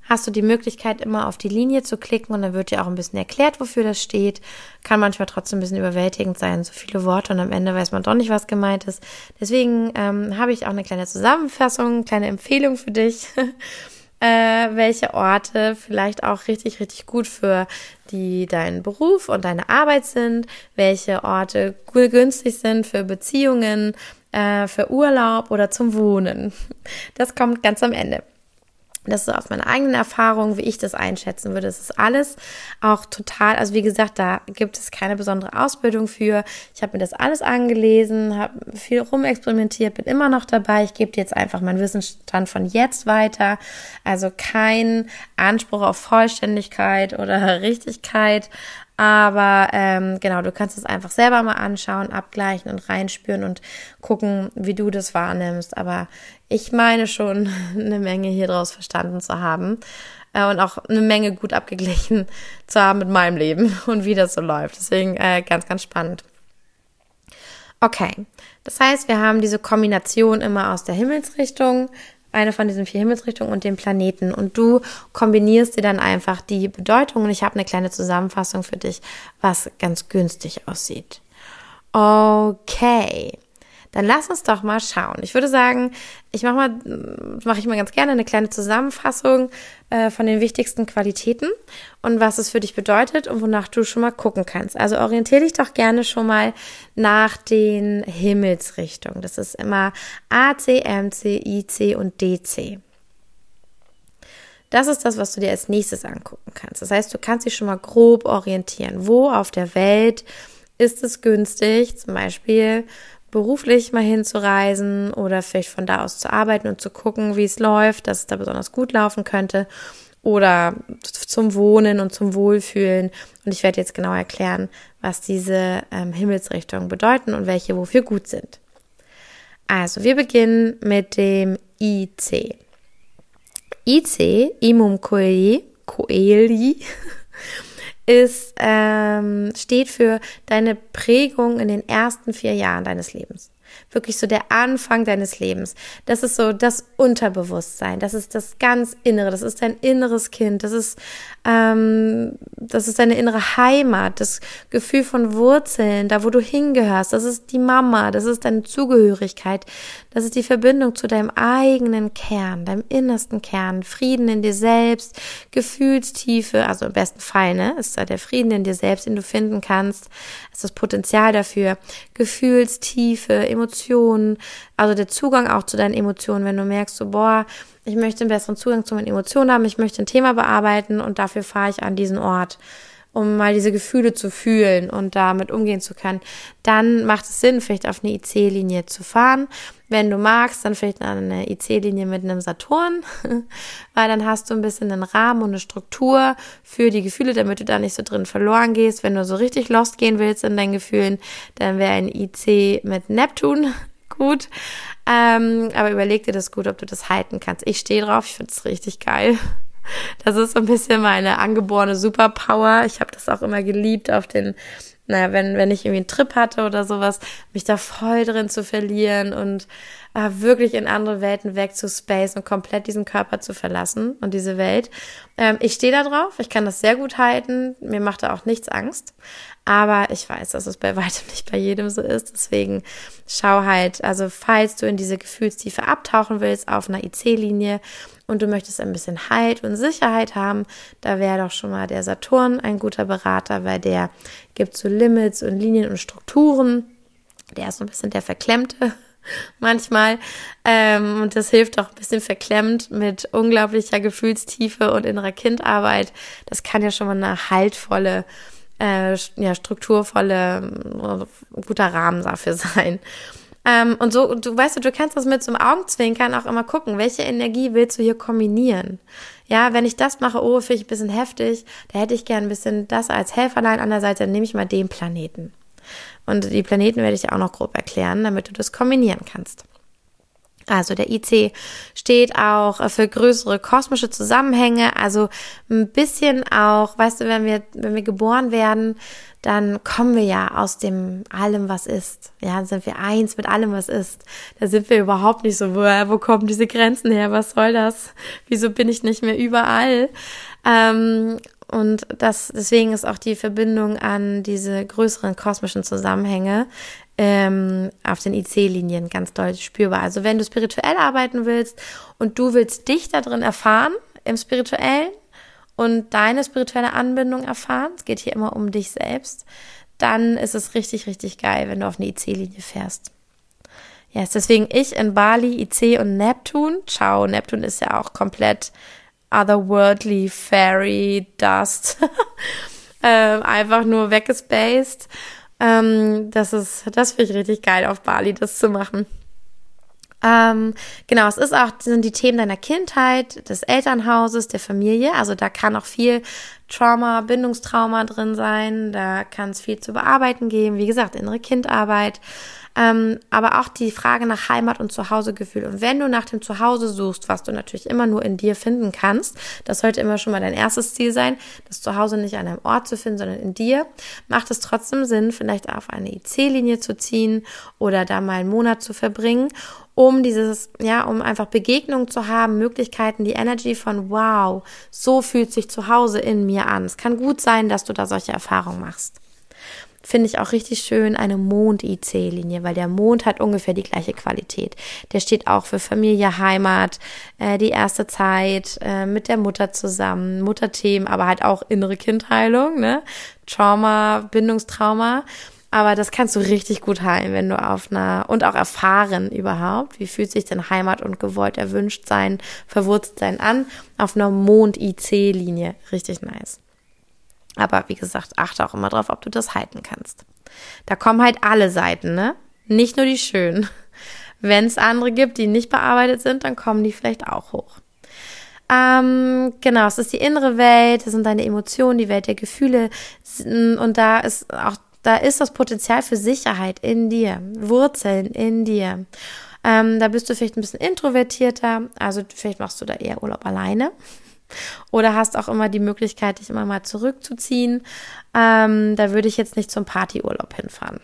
hast du die Möglichkeit, immer auf die Linie zu klicken und dann wird dir auch ein bisschen erklärt, wofür das steht. Kann manchmal trotzdem ein bisschen überwältigend sein, so viele Worte und am Ende weiß man doch nicht, was gemeint ist. Deswegen ähm, habe ich auch eine kleine Zusammenfassung, eine kleine Empfehlung für dich. äh, welche Orte vielleicht auch richtig, richtig gut für die deinen Beruf und deine Arbeit sind, welche Orte günstig sind für Beziehungen, äh, für Urlaub oder zum Wohnen. Das kommt ganz am Ende. Das ist aus meiner eigenen Erfahrung, wie ich das einschätzen würde. Das ist alles auch total, also wie gesagt, da gibt es keine besondere Ausbildung für. Ich habe mir das alles angelesen, habe viel rumexperimentiert, bin immer noch dabei. Ich gebe dir jetzt einfach meinen Wissensstand von jetzt weiter. Also kein Anspruch auf Vollständigkeit oder Richtigkeit. Aber ähm, genau, du kannst es einfach selber mal anschauen, abgleichen und reinspüren und gucken, wie du das wahrnimmst. Aber ich meine schon, eine Menge hier draus verstanden zu haben äh, und auch eine Menge gut abgeglichen zu haben mit meinem Leben und wie das so läuft. Deswegen äh, ganz, ganz spannend. Okay, das heißt, wir haben diese Kombination immer aus der Himmelsrichtung, eine von diesen vier Himmelsrichtungen und dem Planeten. Und du kombinierst dir dann einfach die Bedeutungen. Ich habe eine kleine Zusammenfassung für dich, was ganz günstig aussieht. Okay. Dann lass uns doch mal schauen. Ich würde sagen, ich mache mal, mache ich mal ganz gerne eine kleine Zusammenfassung äh, von den wichtigsten Qualitäten und was es für dich bedeutet und wonach du schon mal gucken kannst. Also orientiere dich doch gerne schon mal nach den Himmelsrichtungen. Das ist immer A, C, M, C, I, C und DC. Das ist das, was du dir als nächstes angucken kannst. Das heißt, du kannst dich schon mal grob orientieren. Wo auf der Welt ist es günstig, zum Beispiel beruflich mal hinzureisen oder vielleicht von da aus zu arbeiten und zu gucken, wie es läuft, dass es da besonders gut laufen könnte oder zum Wohnen und zum Wohlfühlen. Und ich werde jetzt genau erklären, was diese ähm, Himmelsrichtungen bedeuten und welche wofür gut sind. Also, wir beginnen mit dem IC. IC, Imum Coeli, Coeli ist, ähm, steht für deine Prägung in den ersten vier Jahren deines Lebens. Wirklich so der Anfang deines Lebens. Das ist so das Unterbewusstsein. Das ist das ganz Innere. Das ist dein inneres Kind. Das ist, ähm, das ist deine innere Heimat. Das Gefühl von Wurzeln, da wo du hingehörst. Das ist die Mama. Das ist deine Zugehörigkeit. Das ist die Verbindung zu deinem eigenen Kern, deinem innersten Kern. Frieden in dir selbst, Gefühlstiefe. Also im besten Fall, ne, ist da der Frieden in dir selbst, den du finden kannst. Ist das Potenzial dafür. Gefühlstiefe, Emotionen, also der Zugang auch zu deinen Emotionen, wenn du merkst, so, boah, ich möchte einen besseren Zugang zu meinen Emotionen haben, ich möchte ein Thema bearbeiten und dafür fahre ich an diesen Ort um mal diese Gefühle zu fühlen und damit umgehen zu können, dann macht es Sinn, vielleicht auf eine IC-Linie zu fahren. Wenn du magst, dann vielleicht eine IC-Linie mit einem Saturn, weil dann hast du ein bisschen einen Rahmen und eine Struktur für die Gefühle, damit du da nicht so drin verloren gehst. Wenn du so richtig lost gehen willst in deinen Gefühlen, dann wäre ein IC mit Neptun gut. Ähm, aber überleg dir das gut, ob du das halten kannst. Ich stehe drauf, ich finde es richtig geil. Das ist so ein bisschen meine angeborene Superpower. Ich habe das auch immer geliebt, auf den, naja, wenn, wenn ich irgendwie einen Trip hatte oder sowas, mich da voll drin zu verlieren und äh, wirklich in andere Welten weg zu space und komplett diesen Körper zu verlassen und diese Welt. Ähm, ich stehe da drauf, ich kann das sehr gut halten, mir macht da auch nichts Angst. Aber ich weiß, dass es bei weitem nicht bei jedem so ist. Deswegen schau halt, also falls du in diese Gefühlstiefe abtauchen willst auf einer IC-Linie und du möchtest ein bisschen Halt und Sicherheit haben, da wäre doch schon mal der Saturn ein guter Berater, weil der gibt so Limits und Linien und Strukturen. Der ist so ein bisschen der Verklemmte manchmal. Ähm, und das hilft auch ein bisschen verklemmt mit unglaublicher Gefühlstiefe und innerer Kindarbeit. Das kann ja schon mal eine haltvolle äh, ja, strukturvolle, äh, guter Rahmen dafür sein. Ähm, und so, du weißt du, du kannst das mit so einem Augenzwinkern auch immer gucken, welche Energie willst du hier kombinieren? Ja, wenn ich das mache, oh, finde ich ein bisschen heftig, da hätte ich gern ein bisschen das als Helferlein an der Seite, dann nehme ich mal den Planeten. Und die Planeten werde ich dir auch noch grob erklären, damit du das kombinieren kannst. Also der IC steht auch für größere kosmische Zusammenhänge, also ein bisschen auch, weißt du, wenn wir, wenn wir geboren werden, dann kommen wir ja aus dem allem, was ist. Ja, dann sind wir eins mit allem, was ist. Da sind wir überhaupt nicht so, wo, wo kommen diese Grenzen her? Was soll das? Wieso bin ich nicht mehr überall? Ähm, und das, deswegen ist auch die Verbindung an diese größeren kosmischen Zusammenhänge ähm, auf den IC-Linien ganz deutlich spürbar. Also wenn du spirituell arbeiten willst und du willst dich da drin erfahren, im Spirituellen und deine spirituelle Anbindung erfahren, es geht hier immer um dich selbst, dann ist es richtig, richtig geil, wenn du auf eine IC-Linie fährst. Ja, yes, deswegen ich in Bali, IC und Neptun. Ciao, Neptun ist ja auch komplett otherworldly, fairy, dust. ähm, einfach nur weggespaced. Ähm, das ist, das finde ich richtig geil auf Bali, das zu machen. Ähm, genau, es ist auch, sind die Themen deiner Kindheit, des Elternhauses, der Familie. Also da kann auch viel Trauma, Bindungstrauma drin sein. Da kann es viel zu bearbeiten geben. Wie gesagt, innere Kindarbeit. Ähm, aber auch die Frage nach Heimat und Zuhausegefühl. Und wenn du nach dem Zuhause suchst, was du natürlich immer nur in dir finden kannst, das sollte immer schon mal dein erstes Ziel sein, das Zuhause nicht an einem Ort zu finden, sondern in dir, macht es trotzdem Sinn, vielleicht auf eine IC-Linie zu ziehen oder da mal einen Monat zu verbringen um dieses, ja, um einfach Begegnungen zu haben, Möglichkeiten, die Energy von wow, so fühlt sich zu Hause in mir an. Es kann gut sein, dass du da solche Erfahrungen machst finde ich auch richtig schön eine Mond-IC-Linie, weil der Mond hat ungefähr die gleiche Qualität. Der steht auch für Familie, Heimat, äh, die erste Zeit äh, mit der Mutter zusammen, Mutterthemen, aber halt auch innere Kindheilung, ne? Trauma, Bindungstrauma. Aber das kannst du richtig gut heilen, wenn du auf einer und auch erfahren überhaupt, wie fühlt sich denn Heimat und gewollt erwünscht sein, verwurzelt sein an, auf einer Mond-IC-Linie. Richtig nice. Aber wie gesagt, achte auch immer drauf, ob du das halten kannst. Da kommen halt alle Seiten, ne? Nicht nur die schönen. Wenn es andere gibt, die nicht bearbeitet sind, dann kommen die vielleicht auch hoch. Ähm, genau, es ist die innere Welt, das sind deine Emotionen, die Welt der Gefühle. Und da ist auch, da ist das Potenzial für Sicherheit in dir, Wurzeln in dir. Ähm, da bist du vielleicht ein bisschen introvertierter, also vielleicht machst du da eher Urlaub alleine. Oder hast auch immer die Möglichkeit, dich immer mal zurückzuziehen. Ähm, da würde ich jetzt nicht zum Partyurlaub hinfahren.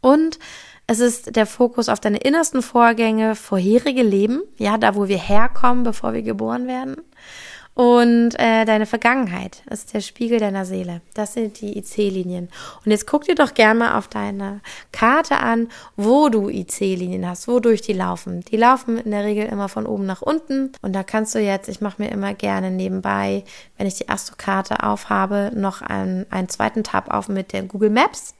Und Es ist der Fokus auf deine innersten Vorgänge, vorherige Leben, ja, da wo wir herkommen, bevor wir geboren werden und äh, deine Vergangenheit. Ist der Spiegel deiner Seele. Das sind die IC-Linien. Und jetzt guck dir doch gerne mal auf deine Karte an, wo du IC-Linien hast, wodurch die laufen. Die laufen in der Regel immer von oben nach unten. Und da kannst du jetzt, ich mache mir immer gerne nebenbei, wenn ich die Astro-Karte aufhabe, noch einen, einen zweiten Tab auf mit der Google Maps.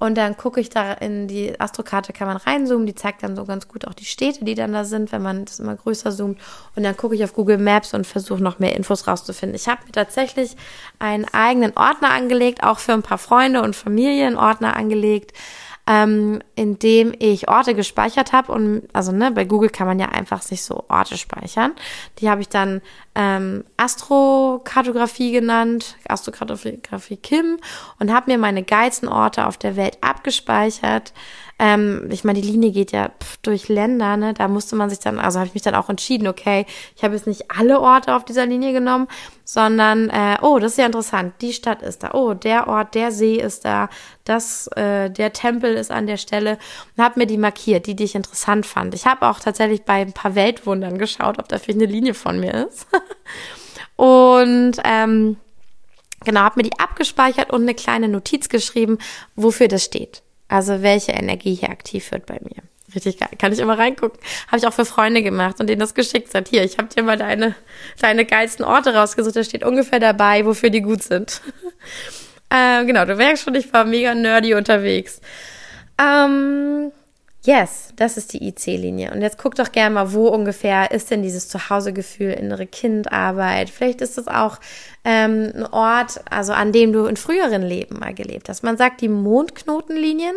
Und dann gucke ich da in die Astrokarte, kann man reinzoomen, die zeigt dann so ganz gut auch die Städte, die dann da sind, wenn man das immer größer zoomt. Und dann gucke ich auf Google Maps und versuche noch mehr Infos rauszufinden. Ich habe mir tatsächlich einen eigenen Ordner angelegt, auch für ein paar Freunde und Familien Ordner angelegt, ähm, in dem ich Orte gespeichert habe. Und also ne, bei Google kann man ja einfach sich so Orte speichern. Die habe ich dann ähm, Astrokartografie genannt, Astrokartografie Kim, und habe mir meine geilsten Orte auf der Welt abgespeichert. Ähm, ich meine, die Linie geht ja pf, durch Länder, ne? Da musste man sich dann, also habe ich mich dann auch entschieden, okay, ich habe jetzt nicht alle Orte auf dieser Linie genommen, sondern, äh, oh, das ist ja interessant, die Stadt ist da, oh, der Ort, der See ist da, das, äh, der Tempel ist an der Stelle und habe mir die markiert, die, die ich interessant fand. Ich habe auch tatsächlich bei ein paar Weltwundern geschaut, ob da vielleicht eine Linie von mir ist. und ähm, genau, habe mir die abgespeichert und eine kleine Notiz geschrieben, wofür das steht. Also welche Energie hier aktiv wird bei mir. Richtig geil. Kann ich immer reingucken. Habe ich auch für Freunde gemacht und denen das geschickt. Sagt, hier, ich habe dir mal deine, deine geilsten Orte rausgesucht. Da steht ungefähr dabei, wofür die gut sind. äh, genau, du merkst schon, ich war mega nerdy unterwegs. Ähm, Yes, das ist die IC-Linie. Und jetzt guck doch gerne mal, wo ungefähr ist denn dieses Zuhausegefühl, innere Kindarbeit. Vielleicht ist es auch ähm, ein Ort, also an dem du in früheren Leben mal gelebt hast. Man sagt, die Mondknotenlinien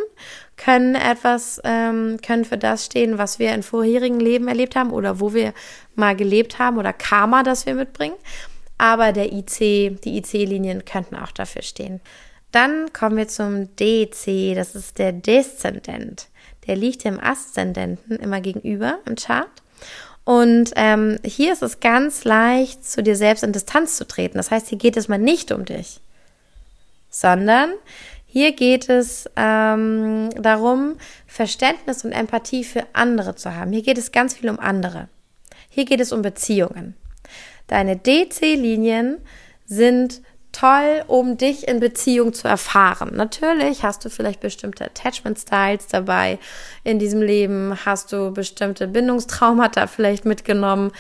können etwas, ähm, können für das stehen, was wir in vorherigen Leben erlebt haben oder wo wir mal gelebt haben oder Karma, das wir mitbringen. Aber der IC, die IC-Linien könnten auch dafür stehen. Dann kommen wir zum DC, das ist der Deszendent der liegt dem Aszendenten immer gegenüber im Chart. Und ähm, hier ist es ganz leicht, zu dir selbst in Distanz zu treten. Das heißt, hier geht es mal nicht um dich, sondern hier geht es ähm, darum, Verständnis und Empathie für andere zu haben. Hier geht es ganz viel um andere. Hier geht es um Beziehungen. Deine DC-Linien sind toll, um dich in Beziehung zu erfahren. Natürlich hast du vielleicht bestimmte Attachment Styles dabei. In diesem Leben hast du bestimmte Bindungstraumata vielleicht mitgenommen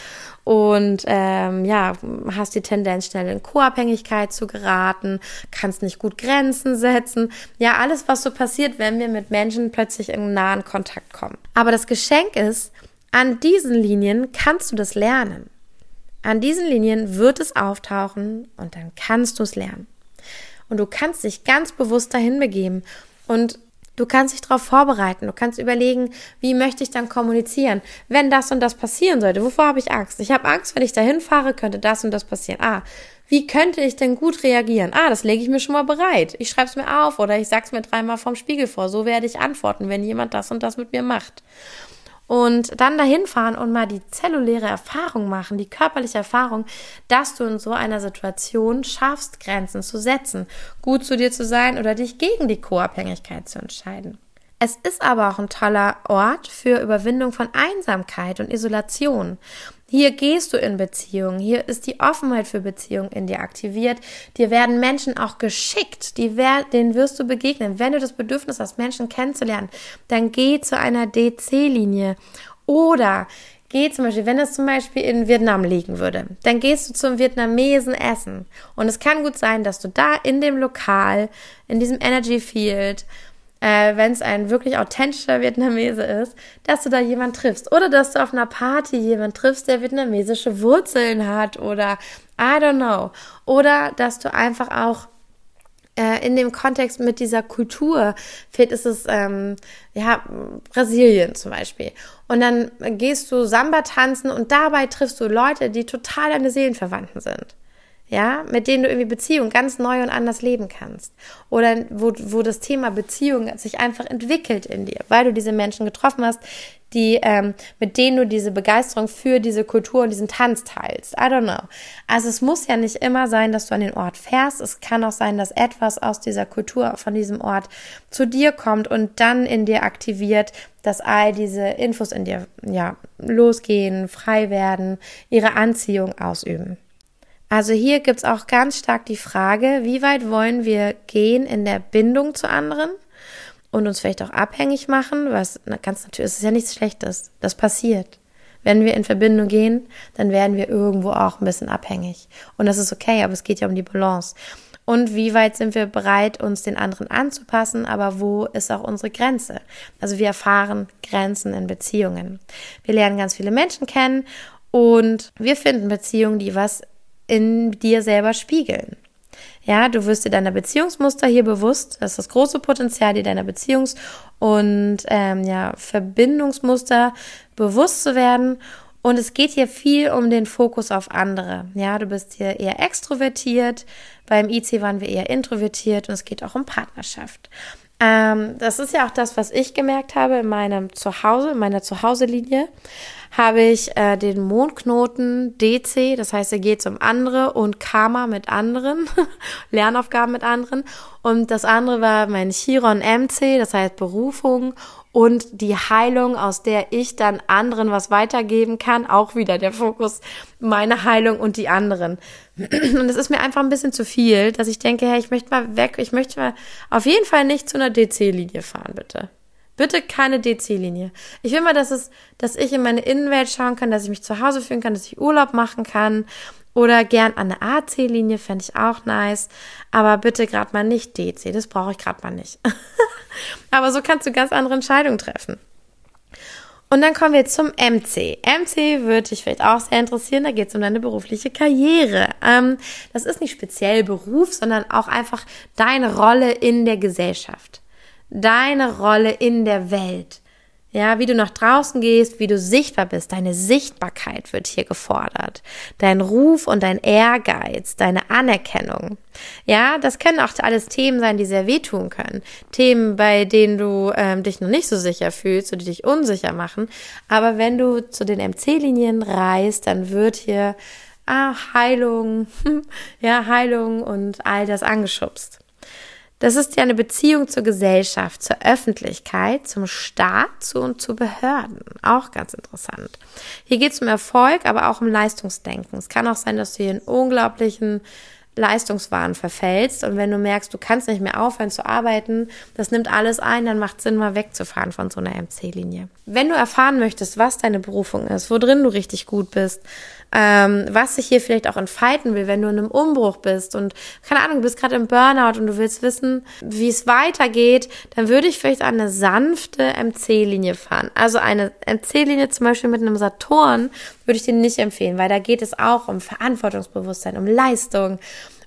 und ähm, ja, hast die Tendenz, schnell in Co-Abhängigkeit zu geraten, kannst nicht gut Grenzen setzen. Ja, alles, was so passiert, wenn wir mit Menschen plötzlich in nahen Kontakt kommen. Aber das Geschenk ist, an diesen Linien kannst du das lernen. An diesen Linien wird es auftauchen und dann kannst du es lernen. Und du kannst dich ganz bewusst dahin begeben und du kannst dich darauf vorbereiten. Du kannst überlegen, wie möchte ich dann kommunizieren, wenn das und das passieren sollte. Wovor habe ich Angst? Ich habe Angst, wenn ich dahin fahre, könnte das und das passieren. Ah, wie könnte ich denn gut reagieren? Ah, das lege ich mir schon mal bereit. Ich schreibe es mir auf oder ich sage es mir dreimal vom Spiegel vor. So werde ich antworten, wenn jemand das und das mit mir macht und dann dahin fahren und mal die zelluläre Erfahrung machen, die körperliche Erfahrung, dass du in so einer Situation schaffst, Grenzen zu setzen, gut zu dir zu sein oder dich gegen die Co-Abhängigkeit zu entscheiden. Es ist aber auch ein toller Ort für Überwindung von Einsamkeit und Isolation. Hier gehst du in Beziehungen, hier ist die Offenheit für Beziehungen in dir aktiviert. Dir werden Menschen auch geschickt, die denen wirst du begegnen. Wenn du das Bedürfnis hast, Menschen kennenzulernen, dann geh zu einer DC-Linie oder geh zum Beispiel, wenn es zum Beispiel in Vietnam liegen würde, dann gehst du zum Vietnamesen essen. Und es kann gut sein, dass du da in dem Lokal, in diesem Energy Field, äh, wenn es ein wirklich authentischer Vietnamese ist, dass du da jemand triffst. Oder dass du auf einer Party jemand triffst, der vietnamesische Wurzeln hat oder I don't know. Oder dass du einfach auch äh, in dem Kontext mit dieser Kultur, vielleicht ist es ähm, ja Brasilien zum Beispiel. Und dann gehst du Samba tanzen und dabei triffst du Leute, die total deine Seelenverwandten sind ja, mit denen du irgendwie Beziehung ganz neu und anders leben kannst. Oder wo, wo das Thema Beziehung sich einfach entwickelt in dir, weil du diese Menschen getroffen hast, die, ähm, mit denen du diese Begeisterung für diese Kultur und diesen Tanz teilst. I don't know. Also es muss ja nicht immer sein, dass du an den Ort fährst. Es kann auch sein, dass etwas aus dieser Kultur, von diesem Ort zu dir kommt und dann in dir aktiviert, dass all diese Infos in dir, ja, losgehen, frei werden, ihre Anziehung ausüben. Also hier gibt's auch ganz stark die Frage, wie weit wollen wir gehen in der Bindung zu anderen und uns vielleicht auch abhängig machen, was ganz natürlich ist, ist ja nichts Schlechtes. Das passiert. Wenn wir in Verbindung gehen, dann werden wir irgendwo auch ein bisschen abhängig. Und das ist okay, aber es geht ja um die Balance. Und wie weit sind wir bereit, uns den anderen anzupassen, aber wo ist auch unsere Grenze? Also wir erfahren Grenzen in Beziehungen. Wir lernen ganz viele Menschen kennen und wir finden Beziehungen, die was in dir selber spiegeln. Ja, du wirst dir deiner Beziehungsmuster hier bewusst. Das ist das große Potenzial, dir deiner Beziehungs- und ähm, ja, Verbindungsmuster bewusst zu werden. Und es geht hier viel um den Fokus auf andere. Ja, du bist hier eher extrovertiert. Beim IC waren wir eher introvertiert und es geht auch um Partnerschaft. Ähm, das ist ja auch das, was ich gemerkt habe in meinem Zuhause, in meiner Zuhause-Linie habe ich äh, den Mondknoten DC, das heißt, er geht um andere und Karma mit anderen, Lernaufgaben mit anderen. Und das andere war mein Chiron MC, das heißt Berufung und die Heilung, aus der ich dann anderen was weitergeben kann, auch wieder der Fokus, meine Heilung und die anderen. Und es ist mir einfach ein bisschen zu viel, dass ich denke, hey, ich möchte mal weg, ich möchte mal auf jeden Fall nicht zu einer DC-Linie fahren, bitte. Bitte keine DC-Linie. Ich will mal, dass es, dass ich in meine Innenwelt schauen kann, dass ich mich zu Hause fühlen kann, dass ich Urlaub machen kann. Oder gern an eine AC-Linie, fände ich auch nice. Aber bitte gerade mal nicht DC, das brauche ich gerade mal nicht. Aber so kannst du ganz andere Entscheidungen treffen. Und dann kommen wir zum MC. MC würde dich vielleicht auch sehr interessieren. Da geht es um deine berufliche Karriere. Ähm, das ist nicht speziell Beruf, sondern auch einfach deine Rolle in der Gesellschaft deine Rolle in der Welt. Ja, wie du nach draußen gehst, wie du sichtbar bist, deine Sichtbarkeit wird hier gefordert. Dein Ruf und dein Ehrgeiz, deine Anerkennung. Ja, das können auch alles Themen sein, die sehr wehtun können. Themen, bei denen du ähm, dich noch nicht so sicher fühlst oder die dich unsicher machen. Aber wenn du zu den MC-Linien reist, dann wird hier ah, Heilung, ja, Heilung und all das angeschubst. Das ist ja eine Beziehung zur Gesellschaft, zur Öffentlichkeit, zum Staat zu und zu Behörden. Auch ganz interessant. Hier geht es um Erfolg, aber auch um Leistungsdenken. Es kann auch sein, dass du hier einen unglaublichen Leistungswahn verfällst und wenn du merkst, du kannst nicht mehr aufhören zu arbeiten, das nimmt alles ein, dann macht Sinn, mal wegzufahren von so einer MC-Linie. Wenn du erfahren möchtest, was deine Berufung ist, wo drin du richtig gut bist, ähm, was sich hier vielleicht auch entfalten will, wenn du in einem Umbruch bist und keine Ahnung, du bist gerade im Burnout und du willst wissen, wie es weitergeht, dann würde ich vielleicht eine sanfte MC-Linie fahren. Also eine MC-Linie zum Beispiel mit einem Saturn würde ich dir nicht empfehlen, weil da geht es auch um Verantwortungsbewusstsein, um Leistung,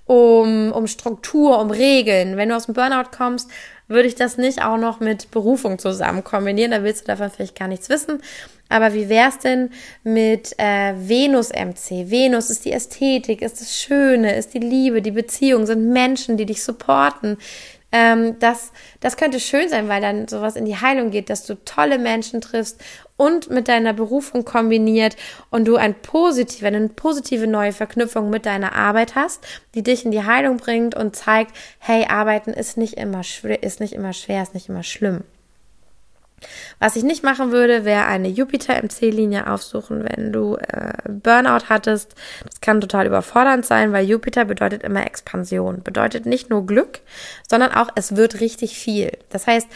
um, um Struktur, um Regeln. Wenn du aus dem Burnout kommst, würde ich das nicht auch noch mit Berufung zusammen kombinieren. Da willst du davon vielleicht gar nichts wissen. Aber wie wär's denn mit äh, Venus MC? Venus ist die Ästhetik, ist das Schöne, ist die Liebe, die Beziehung, sind Menschen, die dich supporten. Ähm, das, das könnte schön sein, weil dann sowas in die Heilung geht, dass du tolle Menschen triffst und mit deiner Berufung kombiniert und du ein positive, eine positive neue Verknüpfung mit deiner Arbeit hast, die dich in die Heilung bringt und zeigt, hey, arbeiten ist nicht immer schwer, ist nicht immer schwer, ist nicht immer schlimm. Was ich nicht machen würde, wäre eine Jupiter-MC-Linie aufsuchen, wenn du äh, Burnout hattest. Das kann total überfordernd sein, weil Jupiter bedeutet immer Expansion. Bedeutet nicht nur Glück, sondern auch, es wird richtig viel. Das heißt,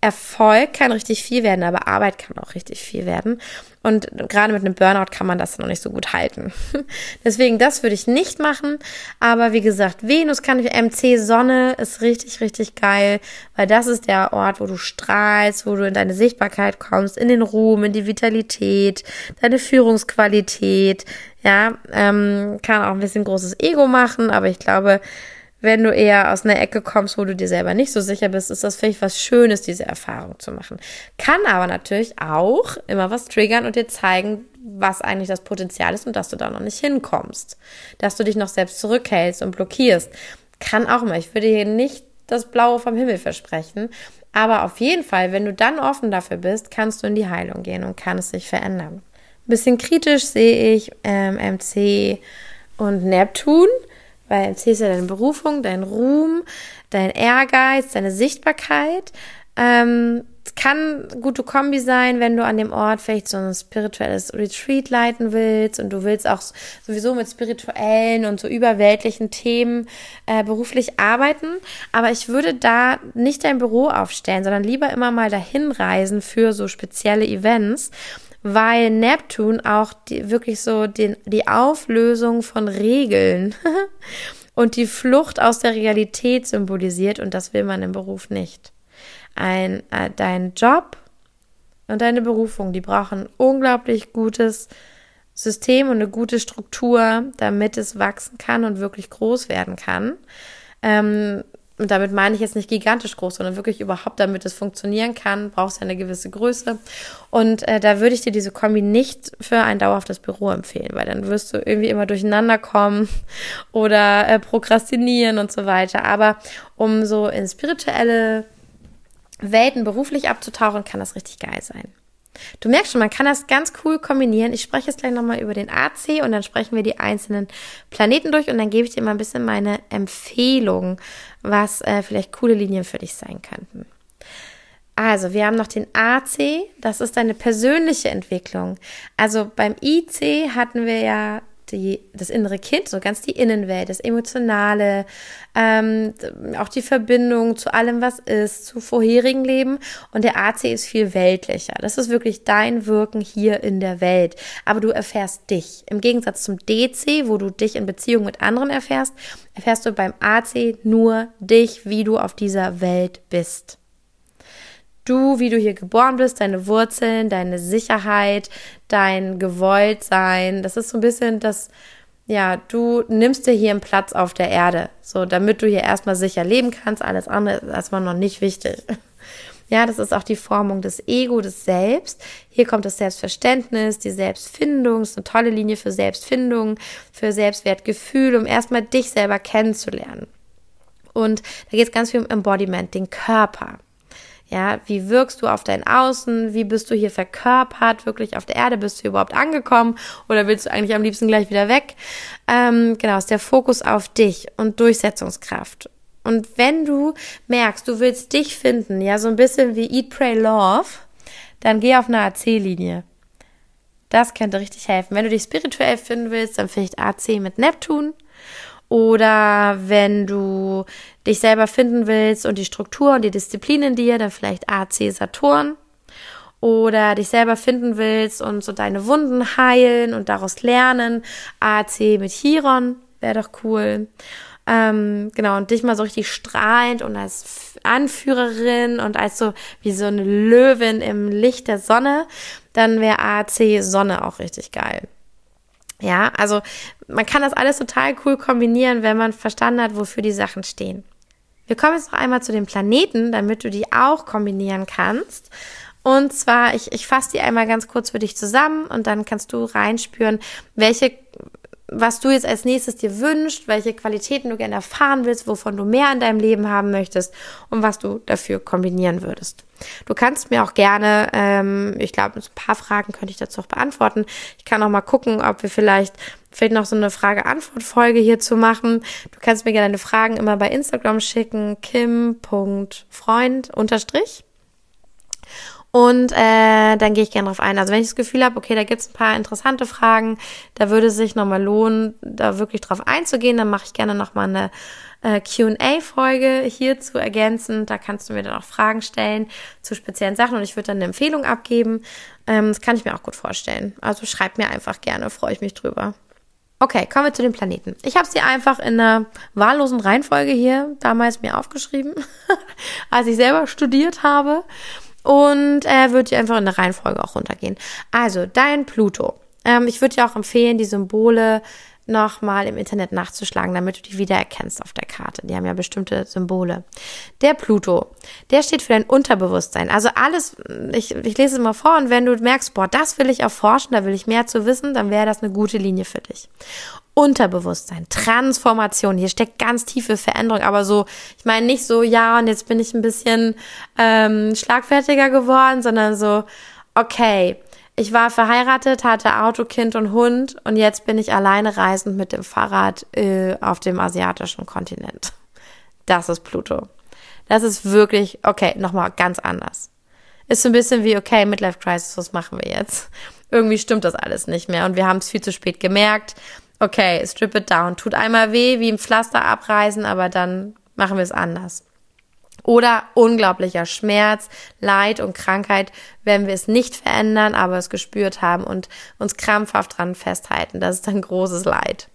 Erfolg kann richtig viel werden, aber Arbeit kann auch richtig viel werden. Und gerade mit einem Burnout kann man das noch nicht so gut halten. Deswegen, das würde ich nicht machen. Aber wie gesagt, Venus kann ich, MC Sonne ist richtig, richtig geil, weil das ist der Ort, wo du strahlst, wo du in deine Sichtbarkeit kommst, in den Ruhm, in die Vitalität, deine Führungsqualität. Ja, ähm, kann auch ein bisschen großes Ego machen, aber ich glaube, wenn du eher aus einer Ecke kommst, wo du dir selber nicht so sicher bist, ist das vielleicht was Schönes, diese Erfahrung zu machen. Kann aber natürlich auch immer was triggern und dir zeigen, was eigentlich das Potenzial ist und dass du da noch nicht hinkommst. Dass du dich noch selbst zurückhältst und blockierst. Kann auch immer. Ich würde hier nicht das Blaue vom Himmel versprechen. Aber auf jeden Fall, wenn du dann offen dafür bist, kannst du in die Heilung gehen und kann es sich verändern. Ein bisschen kritisch sehe ich ähm, MC und Neptun, weil MC ist ja deine Berufung, dein Ruhm, dein Ehrgeiz, deine Sichtbarkeit. Ähm, es kann gute Kombi sein, wenn du an dem Ort vielleicht so ein spirituelles Retreat leiten willst und du willst auch sowieso mit spirituellen und so überweltlichen Themen äh, beruflich arbeiten. Aber ich würde da nicht dein Büro aufstellen, sondern lieber immer mal dahin reisen für so spezielle Events weil Neptun auch die, wirklich so den, die Auflösung von Regeln und die Flucht aus der Realität symbolisiert und das will man im Beruf nicht ein, äh, dein Job und deine Berufung, die brauchen unglaublich gutes System und eine gute Struktur, damit es wachsen kann und wirklich groß werden kann. Ähm, und damit meine ich jetzt nicht gigantisch groß, sondern wirklich überhaupt, damit es funktionieren kann, brauchst du eine gewisse Größe. Und äh, da würde ich dir diese Kombi nicht für ein dauerhaftes Büro empfehlen, weil dann wirst du irgendwie immer durcheinander kommen oder äh, prokrastinieren und so weiter. Aber um so in spirituelle Welten beruflich abzutauchen, kann das richtig geil sein. Du merkst schon, man kann das ganz cool kombinieren. Ich spreche jetzt gleich nochmal über den AC und dann sprechen wir die einzelnen Planeten durch und dann gebe ich dir mal ein bisschen meine Empfehlung, was äh, vielleicht coole Linien für dich sein könnten. Also, wir haben noch den AC, das ist deine persönliche Entwicklung. Also beim IC hatten wir ja die, das innere Kind, so ganz die Innenwelt, das Emotionale, ähm, auch die Verbindung zu allem, was ist, zu vorherigen Leben. Und der AC ist viel weltlicher. Das ist wirklich dein Wirken hier in der Welt. Aber du erfährst dich. Im Gegensatz zum DC, wo du dich in Beziehung mit anderen erfährst, erfährst du beim AC nur dich, wie du auf dieser Welt bist du, wie du hier geboren bist, deine Wurzeln, deine Sicherheit, dein Gewolltsein. Das ist so ein bisschen das, ja, du nimmst dir hier einen Platz auf der Erde, so damit du hier erstmal sicher leben kannst. Alles andere ist erstmal noch nicht wichtig. Ja, das ist auch die Formung des Ego, des Selbst. Hier kommt das Selbstverständnis, die Selbstfindung, ist eine tolle Linie für Selbstfindung, für Selbstwertgefühl, um erstmal dich selber kennenzulernen. Und da geht es ganz viel um Embodiment, den Körper. Ja, wie wirkst du auf dein Außen? Wie bist du hier verkörpert? Wirklich auf der Erde? Bist du überhaupt angekommen? Oder willst du eigentlich am liebsten gleich wieder weg? Ähm, genau, ist der Fokus auf dich und Durchsetzungskraft. Und wenn du merkst, du willst dich finden, ja, so ein bisschen wie Eat, Pray, Love, dann geh auf eine AC-Linie. Das könnte richtig helfen. Wenn du dich spirituell finden willst, dann vielleicht AC mit Neptun. Oder wenn du dich selber finden willst und die Struktur und die Disziplin in dir, dann vielleicht AC Saturn. Oder dich selber finden willst und so deine Wunden heilen und daraus lernen, AC mit Chiron, wäre doch cool. Ähm, genau, und dich mal so richtig strahlend und als Anführerin und als so wie so eine Löwin im Licht der Sonne, dann wäre AC Sonne auch richtig geil. Ja, also man kann das alles total cool kombinieren, wenn man verstanden hat, wofür die Sachen stehen. Wir kommen jetzt noch einmal zu den Planeten, damit du die auch kombinieren kannst. Und zwar, ich, ich fasse die einmal ganz kurz für dich zusammen und dann kannst du reinspüren, welche was du jetzt als nächstes dir wünschst, welche Qualitäten du gerne erfahren willst, wovon du mehr in deinem Leben haben möchtest und was du dafür kombinieren würdest. Du kannst mir auch gerne, ähm, ich glaube, ein paar Fragen könnte ich dazu auch beantworten. Ich kann auch mal gucken, ob wir vielleicht vielleicht noch so eine Frage-Antwort-Folge hierzu machen. Du kannst mir gerne deine Fragen immer bei Instagram schicken, kim.freund unterstrich. Und äh, dann gehe ich gerne drauf ein. Also wenn ich das Gefühl habe, okay, da gibt es ein paar interessante Fragen, da würde es sich nochmal lohnen, da wirklich drauf einzugehen, dann mache ich gerne nochmal eine äh, QA-Folge hierzu ergänzen. Da kannst du mir dann auch Fragen stellen zu speziellen Sachen und ich würde dann eine Empfehlung abgeben. Ähm, das kann ich mir auch gut vorstellen. Also schreib mir einfach gerne, freue ich mich drüber. Okay, kommen wir zu den Planeten. Ich habe sie einfach in einer wahllosen Reihenfolge hier damals mir aufgeschrieben, als ich selber studiert habe und äh, würde dir einfach in der Reihenfolge auch runtergehen. Also, dein Pluto. Ähm, ich würde dir auch empfehlen, die Symbole nochmal im Internet nachzuschlagen, damit du die wiedererkennst auf der Karte. Die haben ja bestimmte Symbole. Der Pluto, der steht für dein Unterbewusstsein. Also alles, ich, ich lese es mal vor und wenn du merkst, boah, das will ich erforschen, da will ich mehr zu wissen, dann wäre das eine gute Linie für dich. Unterbewusstsein, Transformation. Hier steckt ganz tiefe Veränderung, aber so, ich meine nicht so, ja, und jetzt bin ich ein bisschen ähm, schlagfertiger geworden, sondern so, okay, ich war verheiratet, hatte Auto, Kind und Hund und jetzt bin ich alleine reisend mit dem Fahrrad äh, auf dem asiatischen Kontinent. Das ist Pluto. Das ist wirklich, okay, nochmal ganz anders. Ist so ein bisschen wie, okay, Midlife Crisis, was machen wir jetzt? Irgendwie stimmt das alles nicht mehr und wir haben es viel zu spät gemerkt. Okay, strip it down. Tut einmal weh, wie ein Pflaster abreißen, aber dann machen wir es anders. Oder unglaublicher Schmerz, Leid und Krankheit, wenn wir es nicht verändern, aber es gespürt haben und uns krampfhaft dran festhalten. Das ist dann großes Leid.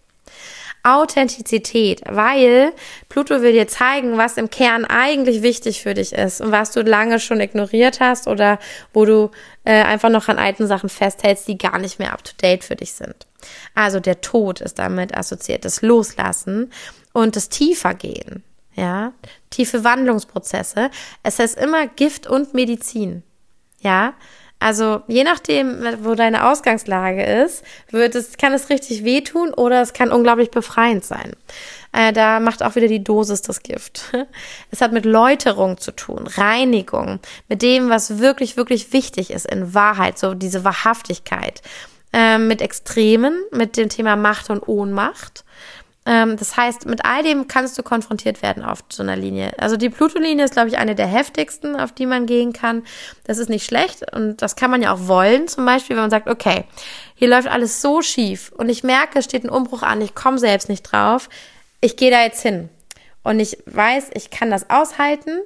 Authentizität, weil Pluto will dir zeigen, was im Kern eigentlich wichtig für dich ist und was du lange schon ignoriert hast oder wo du äh, einfach noch an alten Sachen festhältst, die gar nicht mehr up-to-date für dich sind. Also der Tod ist damit assoziiert, das Loslassen und das Tiefergehen ja, tiefe Wandlungsprozesse. Es heißt immer Gift und Medizin, ja. Also je nachdem, wo deine Ausgangslage ist, wird es, kann es richtig wehtun oder es kann unglaublich befreiend sein. Äh, da macht auch wieder die Dosis das Gift. Es hat mit Läuterung zu tun, Reinigung, mit dem, was wirklich, wirklich wichtig ist in Wahrheit, so diese Wahrhaftigkeit. Äh, mit Extremen, mit dem Thema Macht und Ohnmacht ähm, das heißt, mit all dem kannst du konfrontiert werden auf so einer Linie. Also die Pluto-Linie ist, glaube ich, eine der heftigsten, auf die man gehen kann. Das ist nicht schlecht und das kann man ja auch wollen. Zum Beispiel, wenn man sagt, okay, hier läuft alles so schief und ich merke, es steht ein Umbruch an, ich komme selbst nicht drauf. Ich gehe da jetzt hin und ich weiß, ich kann das aushalten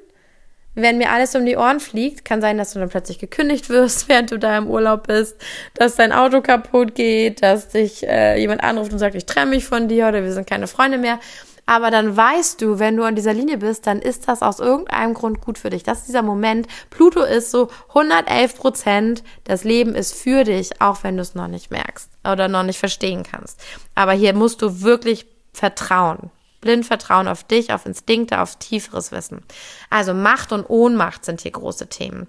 wenn mir alles um die Ohren fliegt, kann sein, dass du dann plötzlich gekündigt wirst, während du da im Urlaub bist, dass dein Auto kaputt geht, dass dich äh, jemand anruft und sagt, ich trenne mich von dir oder wir sind keine Freunde mehr. Aber dann weißt du, wenn du an dieser Linie bist, dann ist das aus irgendeinem Grund gut für dich. Das ist dieser Moment. Pluto ist so 111 Prozent. Das Leben ist für dich, auch wenn du es noch nicht merkst oder noch nicht verstehen kannst. Aber hier musst du wirklich vertrauen. Blind Vertrauen auf dich, auf Instinkte, auf tieferes Wissen. Also Macht und Ohnmacht sind hier große Themen.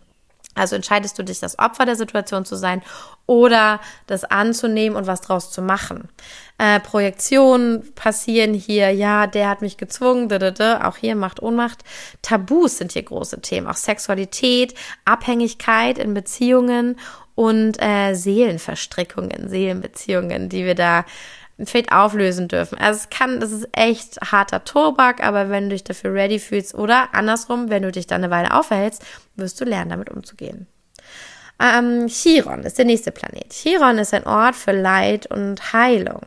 Also entscheidest du dich, das Opfer der Situation zu sein oder das anzunehmen und was draus zu machen. Äh, Projektionen passieren hier, ja, der hat mich gezwungen, da. auch hier Macht, Ohnmacht. Tabus sind hier große Themen, auch Sexualität, Abhängigkeit in Beziehungen und äh, Seelenverstrickungen, Seelenbeziehungen, die wir da vielleicht auflösen dürfen. Also es kann, das ist echt harter Tobak, aber wenn du dich dafür ready fühlst oder andersrum, wenn du dich dann eine Weile aufhältst, wirst du lernen, damit umzugehen. Ähm, Chiron ist der nächste Planet. Chiron ist ein Ort für Leid und Heilung.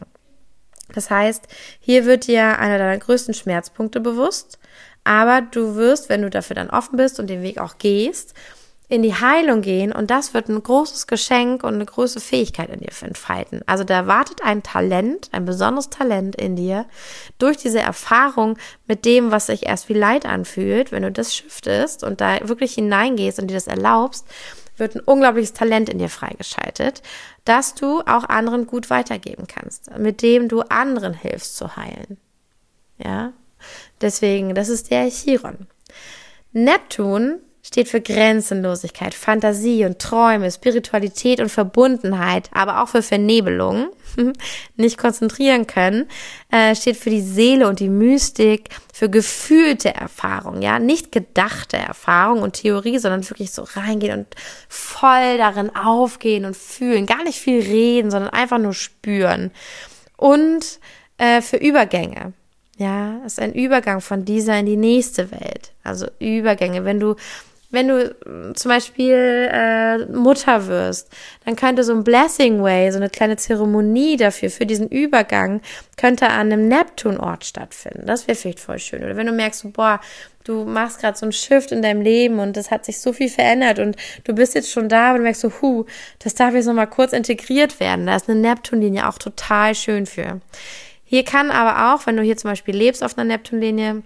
Das heißt, hier wird dir einer deiner größten Schmerzpunkte bewusst, aber du wirst, wenn du dafür dann offen bist und den Weg auch gehst, in die Heilung gehen und das wird ein großes Geschenk und eine große Fähigkeit in dir entfalten. Also da wartet ein Talent, ein besonderes Talent in dir durch diese Erfahrung mit dem, was sich erst wie Leid anfühlt, wenn du das shiftest und da wirklich hineingehst und dir das erlaubst, wird ein unglaubliches Talent in dir freigeschaltet, dass du auch anderen gut weitergeben kannst, mit dem du anderen hilfst zu heilen. Ja? Deswegen, das ist der Chiron. Neptun steht für Grenzenlosigkeit, Fantasie und Träume, Spiritualität und Verbundenheit, aber auch für Vernebelung, nicht konzentrieren können, äh, steht für die Seele und die Mystik, für gefühlte Erfahrung, ja, nicht gedachte Erfahrung und Theorie, sondern wirklich so reingehen und voll darin aufgehen und fühlen, gar nicht viel reden, sondern einfach nur spüren und äh, für Übergänge. Ja, ist ein Übergang von dieser in die nächste Welt. Also Übergänge. Wenn du wenn du äh, zum Beispiel äh, Mutter wirst, dann könnte so ein Blessing Way, so eine kleine Zeremonie dafür, für diesen Übergang, könnte an einem Neptunort stattfinden. Das wäre vielleicht voll schön. Oder wenn du merkst, so, boah, du machst gerade so einen Shift in deinem Leben und es hat sich so viel verändert und du bist jetzt schon da und merkst so, hu, das darf jetzt nochmal kurz integriert werden. Da ist eine Neptunlinie auch total schön für. Hier kann aber auch, wenn du hier zum Beispiel lebst auf einer Neptunlinie,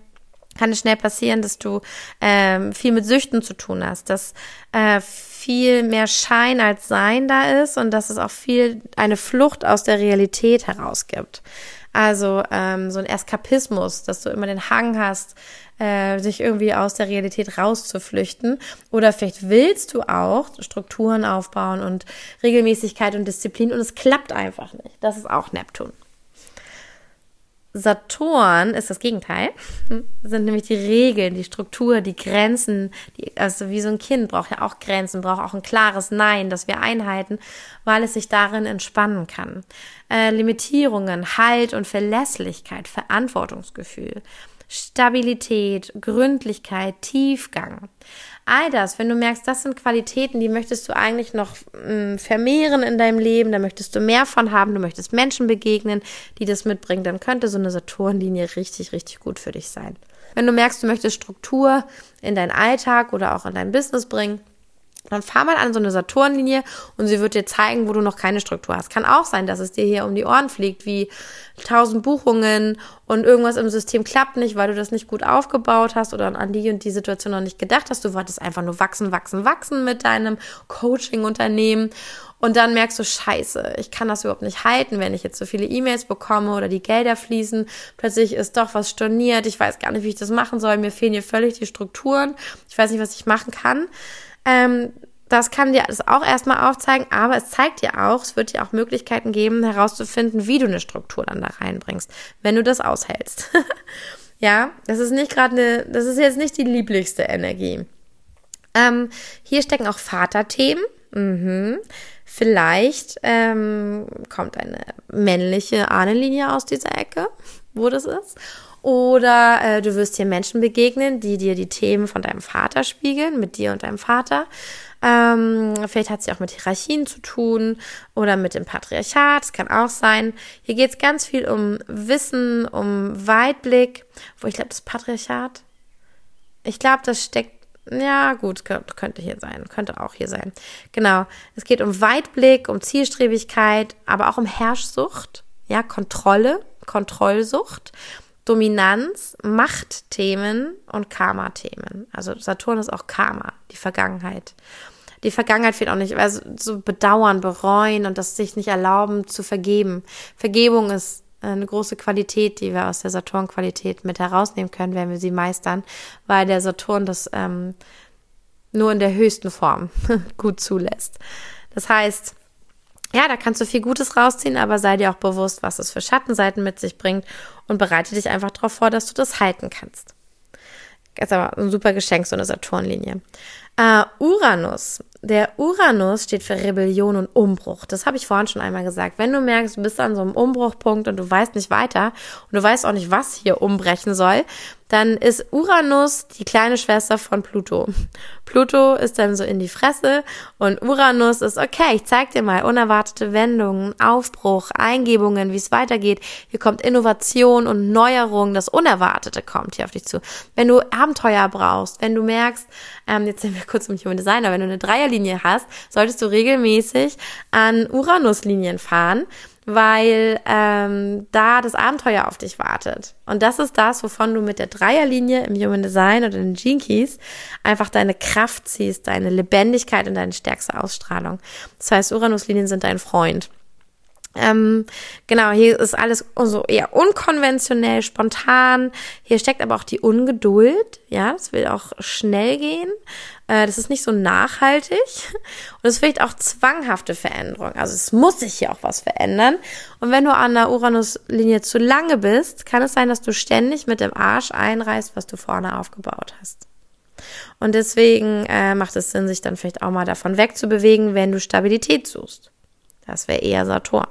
kann es schnell passieren, dass du ähm, viel mit Süchten zu tun hast, dass äh, viel mehr Schein als Sein da ist und dass es auch viel eine Flucht aus der Realität herausgibt. Also ähm, so ein Eskapismus, dass du immer den Hang hast, äh, sich irgendwie aus der Realität rauszuflüchten. Oder vielleicht willst du auch Strukturen aufbauen und Regelmäßigkeit und Disziplin und es klappt einfach nicht. Das ist auch Neptun. Saturn ist das Gegenteil. Sind nämlich die Regeln, die Struktur, die Grenzen. Die, also wie so ein Kind braucht ja auch Grenzen, braucht auch ein klares Nein, das wir einhalten, weil es sich darin entspannen kann. Äh, Limitierungen, Halt und Verlässlichkeit, Verantwortungsgefühl, Stabilität, Gründlichkeit, Tiefgang. All das, wenn du merkst, das sind Qualitäten, die möchtest du eigentlich noch mh, mm, vermehren in deinem Leben, da möchtest du mehr von haben, du möchtest Menschen begegnen, die das mitbringen, dann könnte so eine Saturnlinie richtig, richtig gut für dich sein. Wenn du merkst, du möchtest Struktur in deinen Alltag oder auch in dein Business bringen, dann fahr mal an so eine Saturnlinie und sie wird dir zeigen, wo du noch keine Struktur hast. Kann auch sein, dass es dir hier um die Ohren fliegt, wie tausend Buchungen und irgendwas im System klappt nicht, weil du das nicht gut aufgebaut hast oder an die und die Situation noch nicht gedacht hast. Du wolltest einfach nur wachsen, wachsen, wachsen mit deinem Coaching-Unternehmen und dann merkst du, scheiße, ich kann das überhaupt nicht halten, wenn ich jetzt so viele E-Mails bekomme oder die Gelder fließen. Plötzlich ist doch was storniert. Ich weiß gar nicht, wie ich das machen soll. Mir fehlen hier völlig die Strukturen. Ich weiß nicht, was ich machen kann. Ähm, das kann dir das auch erstmal aufzeigen, aber es zeigt dir auch, es wird dir auch Möglichkeiten geben, herauszufinden, wie du eine Struktur dann da reinbringst, wenn du das aushältst. ja, das ist nicht gerade eine, das ist jetzt nicht die lieblichste Energie. Ähm, hier stecken auch Vaterthemen. Mhm. Vielleicht ähm, kommt eine männliche Ahnenlinie aus dieser Ecke, wo das ist. Oder äh, du wirst hier Menschen begegnen, die dir die Themen von deinem Vater spiegeln, mit dir und deinem Vater. Ähm, vielleicht hat sie auch mit Hierarchien zu tun oder mit dem Patriarchat. Das kann auch sein. Hier geht es ganz viel um Wissen, um Weitblick. Wo ich glaube, das Patriarchat. Ich glaube, das steckt ja, gut, könnte hier sein, könnte auch hier sein. Genau. Es geht um Weitblick, um Zielstrebigkeit, aber auch um Herrschsucht, ja, Kontrolle, Kontrollsucht. Dominanz, Machtthemen und Karma-Themen. Also Saturn ist auch Karma, die Vergangenheit. Die Vergangenheit fehlt auch nicht, also so bedauern, bereuen und das sich nicht erlauben zu vergeben. Vergebung ist eine große Qualität, die wir aus der Saturn-Qualität mit herausnehmen können, wenn wir sie meistern, weil der Saturn das ähm, nur in der höchsten Form gut zulässt. Das heißt, ja, da kannst du viel Gutes rausziehen, aber sei dir auch bewusst, was es für Schattenseiten mit sich bringt und bereite dich einfach darauf vor, dass du das halten kannst. Das ist aber ein super Geschenk, so eine Saturnlinie. Uh, Uranus. Der Uranus steht für Rebellion und Umbruch. Das habe ich vorhin schon einmal gesagt. Wenn du merkst, du bist an so einem Umbruchpunkt und du weißt nicht weiter und du weißt auch nicht, was hier umbrechen soll, dann ist Uranus die kleine Schwester von Pluto. Pluto ist dann so in die Fresse und Uranus ist, okay, ich zeig dir mal unerwartete Wendungen, Aufbruch, Eingebungen, wie es weitergeht. Hier kommt Innovation und Neuerung, das Unerwartete kommt hier auf dich zu. Wenn du Abenteuer brauchst, wenn du merkst, ähm, jetzt sind wir kurz im Human Designer, wenn du eine Dreierlinie hast, solltest du regelmäßig an Uranuslinien fahren weil ähm, da das Abenteuer auf dich wartet. Und das ist das, wovon du mit der Dreierlinie im Human Design oder den Gene Keys einfach deine Kraft ziehst, deine Lebendigkeit und deine stärkste Ausstrahlung. Das heißt, Uranuslinien sind dein Freund. Ähm, genau, hier ist alles so eher unkonventionell, spontan. Hier steckt aber auch die Ungeduld. Ja, es will auch schnell gehen. Äh, das ist nicht so nachhaltig. Und es vielleicht auch zwanghafte Veränderung. Also es muss sich hier auch was verändern. Und wenn du an der Uranus-Linie zu lange bist, kann es sein, dass du ständig mit dem Arsch einreißt, was du vorne aufgebaut hast. Und deswegen äh, macht es Sinn, sich dann vielleicht auch mal davon wegzubewegen, wenn du Stabilität suchst. Das wäre eher Saturn.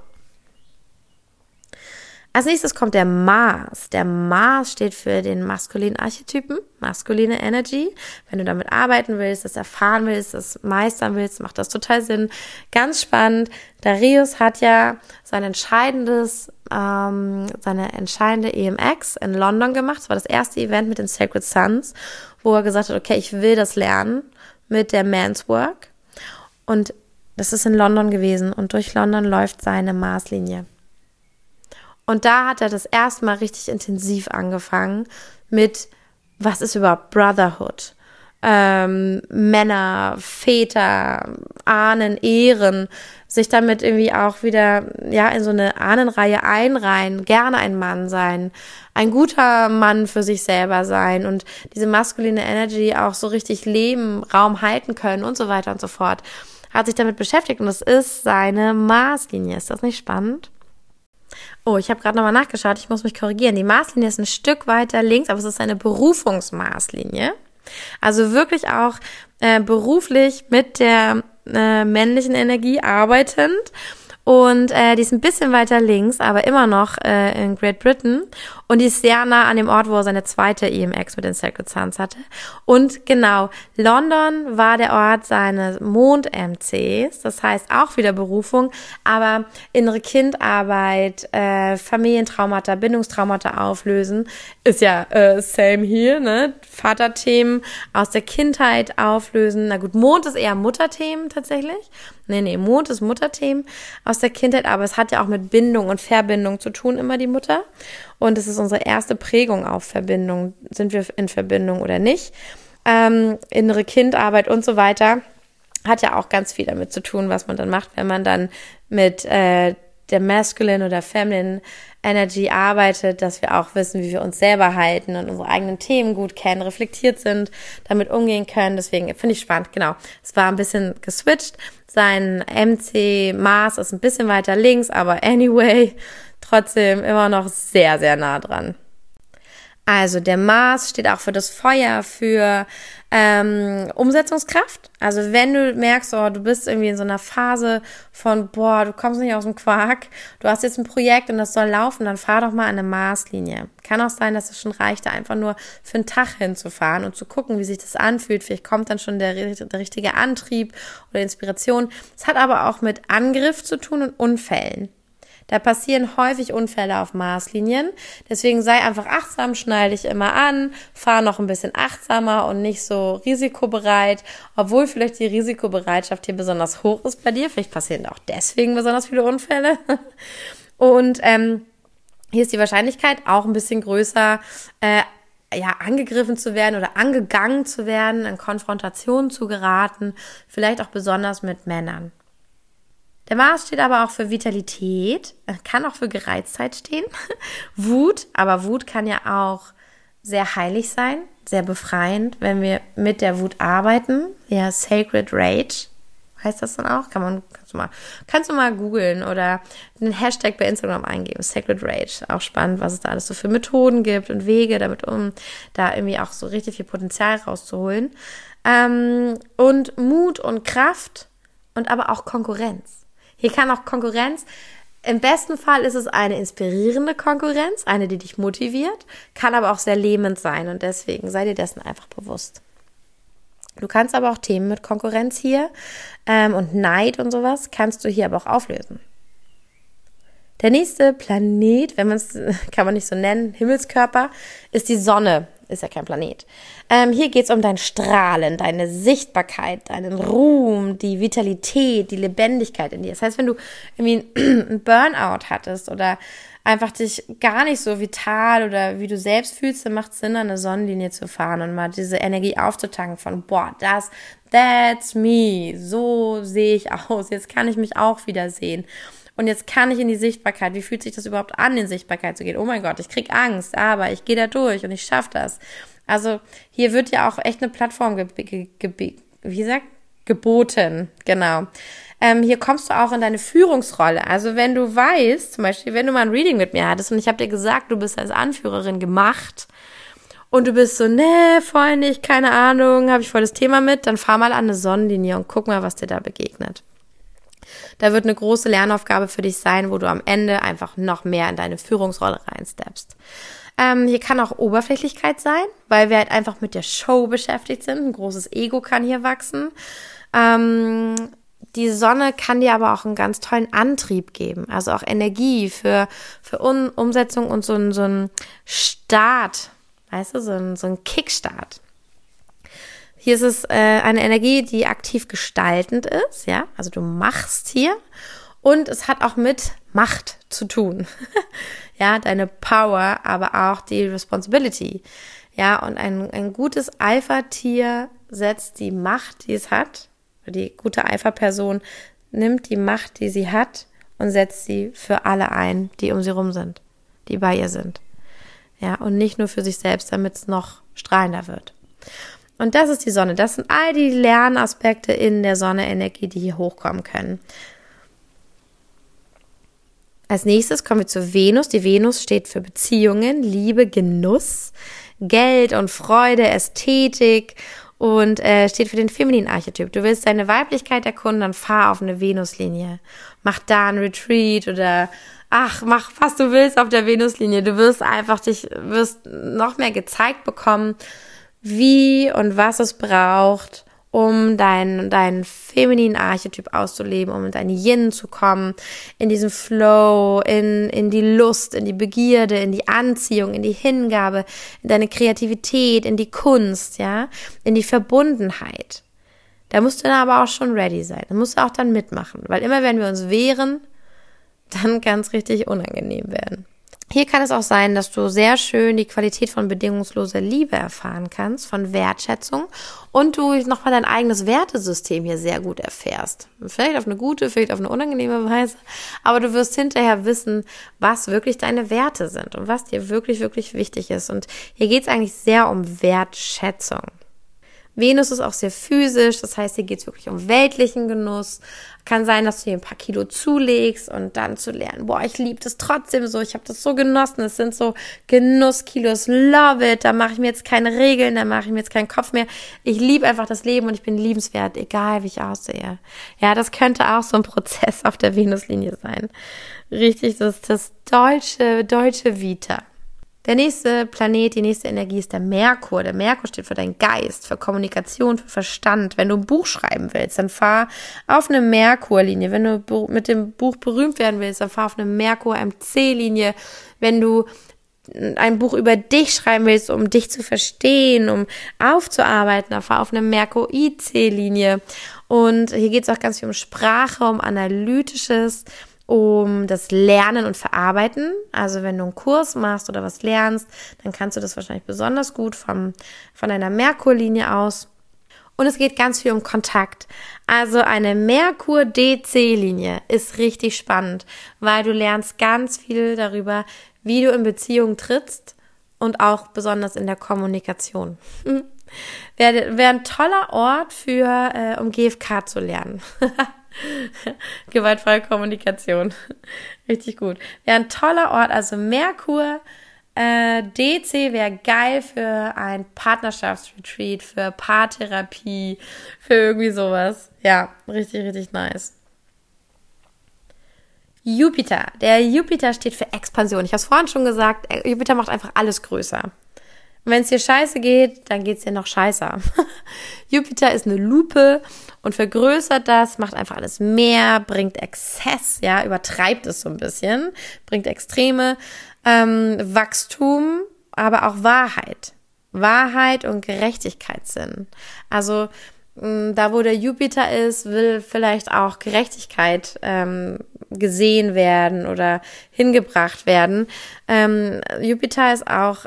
Als nächstes kommt der Mars. Der Mars steht für den maskulinen Archetypen, maskuline Energy. Wenn du damit arbeiten willst, das erfahren willst, das meistern willst, macht das total Sinn. Ganz spannend. Darius hat ja sein entscheidendes, ähm, seine entscheidende EMX in London gemacht. Das war das erste Event mit den Sacred Sons, wo er gesagt hat, okay, ich will das lernen mit der Man's Work. Und das ist in London gewesen und durch London läuft seine Marslinie. Und da hat er das erstmal richtig intensiv angefangen mit, was ist überhaupt Brotherhood? Ähm, Männer, Väter, Ahnen, Ehren, sich damit irgendwie auch wieder, ja, in so eine Ahnenreihe einreihen, gerne ein Mann sein, ein guter Mann für sich selber sein und diese maskuline Energy auch so richtig leben, Raum halten können und so weiter und so fort. Hat sich damit beschäftigt und das ist seine Maßlinie. Ist das nicht spannend? Oh, ich habe gerade nochmal nachgeschaut, ich muss mich korrigieren. Die Maßlinie ist ein Stück weiter links, aber es ist eine Berufungsmaßlinie. Also wirklich auch äh, beruflich mit der äh, männlichen Energie arbeitend und äh, die ist ein bisschen weiter links, aber immer noch äh, in Great Britain. Und die ist sehr nah an dem Ort, wo er seine zweite EMX mit den Sacred Sons hatte. Und genau, London war der Ort seines Mond-MCs. Das heißt auch wieder Berufung, aber innere Kindarbeit, äh, Familientraumata, Bindungstraumata auflösen, ist ja äh, same hier, ne? Vaterthemen aus der Kindheit auflösen. Na gut, Mond ist eher Mutterthemen tatsächlich. Nee, nee, Mond ist Mutterthemen aus der Kindheit, aber es hat ja auch mit Bindung und Verbindung zu tun, immer die Mutter. Und es ist unsere erste Prägung auf Verbindung. Sind wir in Verbindung oder nicht? Ähm, innere Kindarbeit und so weiter hat ja auch ganz viel damit zu tun, was man dann macht, wenn man dann mit äh, der Masculine oder Feminine Energy arbeitet, dass wir auch wissen, wie wir uns selber halten und unsere eigenen Themen gut kennen, reflektiert sind, damit umgehen können. Deswegen finde ich spannend, genau. Es war ein bisschen geswitcht. Sein MC Mars ist ein bisschen weiter links, aber anyway, trotzdem immer noch sehr, sehr nah dran. Also der Mars steht auch für das Feuer, für ähm, Umsetzungskraft. Also wenn du merkst, oh, du bist irgendwie in so einer Phase von, boah, du kommst nicht aus dem Quark, du hast jetzt ein Projekt und das soll laufen, dann fahr doch mal eine Marslinie. Kann auch sein, dass es schon reicht, da einfach nur für einen Tag hinzufahren und zu gucken, wie sich das anfühlt. Vielleicht kommt dann schon der, der richtige Antrieb oder Inspiration. Es hat aber auch mit Angriff zu tun und Unfällen. Da passieren häufig Unfälle auf Maßlinien. Deswegen sei einfach achtsam, schnall dich immer an, fahr noch ein bisschen achtsamer und nicht so risikobereit, obwohl vielleicht die Risikobereitschaft hier besonders hoch ist bei dir. Vielleicht passieren auch deswegen besonders viele Unfälle. Und ähm, hier ist die Wahrscheinlichkeit auch ein bisschen größer, äh, ja, angegriffen zu werden oder angegangen zu werden, in Konfrontation zu geraten, vielleicht auch besonders mit Männern. Der Mars steht aber auch für Vitalität, kann auch für Gereiztheit stehen. Wut, aber Wut kann ja auch sehr heilig sein, sehr befreiend, wenn wir mit der Wut arbeiten. Ja, Sacred Rage heißt das dann auch. Kann man, kannst du mal, kannst du mal googeln oder einen Hashtag bei Instagram eingeben. Sacred Rage. Auch spannend, was es da alles so für Methoden gibt und Wege damit um, da irgendwie auch so richtig viel Potenzial rauszuholen. Ähm, und Mut und Kraft und aber auch Konkurrenz. Hier kann auch Konkurrenz, im besten Fall ist es eine inspirierende Konkurrenz, eine, die dich motiviert, kann aber auch sehr lähmend sein und deswegen sei dir dessen einfach bewusst. Du kannst aber auch Themen mit Konkurrenz hier ähm, und Neid und sowas kannst du hier aber auch auflösen. Der nächste Planet, wenn man es, kann man nicht so nennen, Himmelskörper, ist die Sonne ist ja kein Planet. Ähm, hier geht es um dein Strahlen, deine Sichtbarkeit, deinen Ruhm, die Vitalität, die Lebendigkeit in dir. Das heißt, wenn du irgendwie ein Burnout hattest oder einfach dich gar nicht so vital oder wie du selbst fühlst, dann macht es Sinn, eine Sonnenlinie zu fahren und mal diese Energie aufzutanken von, boah, das, that's me, so sehe ich aus, jetzt kann ich mich auch wieder sehen. Und jetzt kann ich in die Sichtbarkeit. Wie fühlt sich das überhaupt an, in Sichtbarkeit zu gehen? Oh mein Gott, ich krieg Angst, aber ich gehe da durch und ich schaffe das. Also hier wird ja auch echt eine Plattform ge ge ge wie gesagt, geboten. Genau. Ähm, hier kommst du auch in deine Führungsrolle. Also wenn du weißt, zum Beispiel, wenn du mal ein Reading mit mir hattest und ich habe dir gesagt, du bist als Anführerin gemacht und du bist so, nee, voll nicht, keine Ahnung, habe ich voll das Thema mit, dann fahr mal an eine Sonnenlinie und guck mal, was dir da begegnet. Da wird eine große Lernaufgabe für dich sein, wo du am Ende einfach noch mehr in deine Führungsrolle reinsteppst. Ähm, hier kann auch Oberflächlichkeit sein, weil wir halt einfach mit der Show beschäftigt sind. Ein großes Ego kann hier wachsen. Ähm, die Sonne kann dir aber auch einen ganz tollen Antrieb geben, also auch Energie für, für Un Umsetzung und so, ein, so ein Start, weißt du, so ein, so ein Kickstart. Hier ist es äh, eine Energie, die aktiv gestaltend ist, ja, also du machst hier und es hat auch mit Macht zu tun. ja, deine Power, aber auch die Responsibility. Ja, und ein, ein gutes Eifertier setzt die Macht, die es hat, die gute Eiferperson nimmt die Macht, die sie hat und setzt sie für alle ein, die um sie rum sind, die bei ihr sind. Ja, und nicht nur für sich selbst, damit es noch strahlender wird. Und das ist die Sonne. Das sind all die Lernaspekte in der Sonne-Energie, die hier hochkommen können. Als nächstes kommen wir zu Venus. Die Venus steht für Beziehungen, Liebe, Genuss, Geld und Freude, Ästhetik und äh, steht für den femininen Archetyp. Du willst deine Weiblichkeit erkunden, dann fahr auf eine Venuslinie. Mach da ein Retreat oder ach, mach was du willst auf der Venuslinie. Du wirst einfach dich, wirst noch mehr gezeigt bekommen, wie und was es braucht, um deinen dein femininen Archetyp auszuleben, um in dein Yin zu kommen, in diesen Flow, in, in die Lust, in die Begierde, in die Anziehung, in die Hingabe, in deine Kreativität, in die Kunst, ja, in die Verbundenheit. Da musst du dann aber auch schon ready sein. Da musst du auch dann mitmachen, weil immer wenn wir uns wehren, dann kann es richtig unangenehm werden. Hier kann es auch sein, dass du sehr schön die Qualität von bedingungsloser Liebe erfahren kannst, von Wertschätzung und du nochmal dein eigenes Wertesystem hier sehr gut erfährst. Vielleicht auf eine gute, vielleicht auf eine unangenehme Weise, aber du wirst hinterher wissen, was wirklich deine Werte sind und was dir wirklich, wirklich wichtig ist. Und hier geht es eigentlich sehr um Wertschätzung. Venus ist auch sehr physisch, das heißt, hier geht es wirklich um weltlichen Genuss. Kann sein, dass du hier ein paar Kilo zulegst und dann zu lernen, boah, ich liebe das trotzdem so, ich habe das so genossen, es sind so Genusskilos, love it, da mache ich mir jetzt keine Regeln, da mache ich mir jetzt keinen Kopf mehr. Ich liebe einfach das Leben und ich bin liebenswert, egal wie ich aussehe. Ja, das könnte auch so ein Prozess auf der Venuslinie sein. Richtig, das ist das deutsche, deutsche Vita. Der nächste Planet, die nächste Energie ist der Merkur. Der Merkur steht für deinen Geist, für Kommunikation, für Verstand. Wenn du ein Buch schreiben willst, dann fahr auf eine Merkurlinie. Wenn du mit dem Buch berühmt werden willst, dann fahr auf eine Merkur-MC-Linie. Wenn du ein Buch über dich schreiben willst, um dich zu verstehen, um aufzuarbeiten, dann fahr auf eine Merkur-IC-Linie. Und hier geht es auch ganz viel um Sprache, um Analytisches um das Lernen und Verarbeiten. Also wenn du einen Kurs machst oder was lernst, dann kannst du das wahrscheinlich besonders gut vom, von einer Merkurlinie aus. Und es geht ganz viel um Kontakt. Also eine Merkur-DC-Linie ist richtig spannend, weil du lernst ganz viel darüber, wie du in Beziehungen trittst und auch besonders in der Kommunikation. Wäre wär ein toller Ort für, äh, um GFK zu lernen. Gewaltfreie Kommunikation. Richtig gut. Wäre ein toller Ort, also Merkur. Äh, DC wäre geil für ein Partnerschaftsretreat, für Paartherapie, für irgendwie sowas. Ja, richtig, richtig nice. Jupiter. Der Jupiter steht für Expansion. Ich habe es vorhin schon gesagt, äh, Jupiter macht einfach alles größer. Und wenn es dir scheiße geht, dann geht es dir noch scheißer. Jupiter ist eine Lupe und vergrößert das, macht einfach alles mehr, bringt Exzess, ja, übertreibt es so ein bisschen, bringt Extreme, ähm, Wachstum, aber auch Wahrheit. Wahrheit und Gerechtigkeitssinn. Also da, wo der Jupiter ist, will vielleicht auch Gerechtigkeit ähm, gesehen werden oder hingebracht werden. Ähm, Jupiter ist auch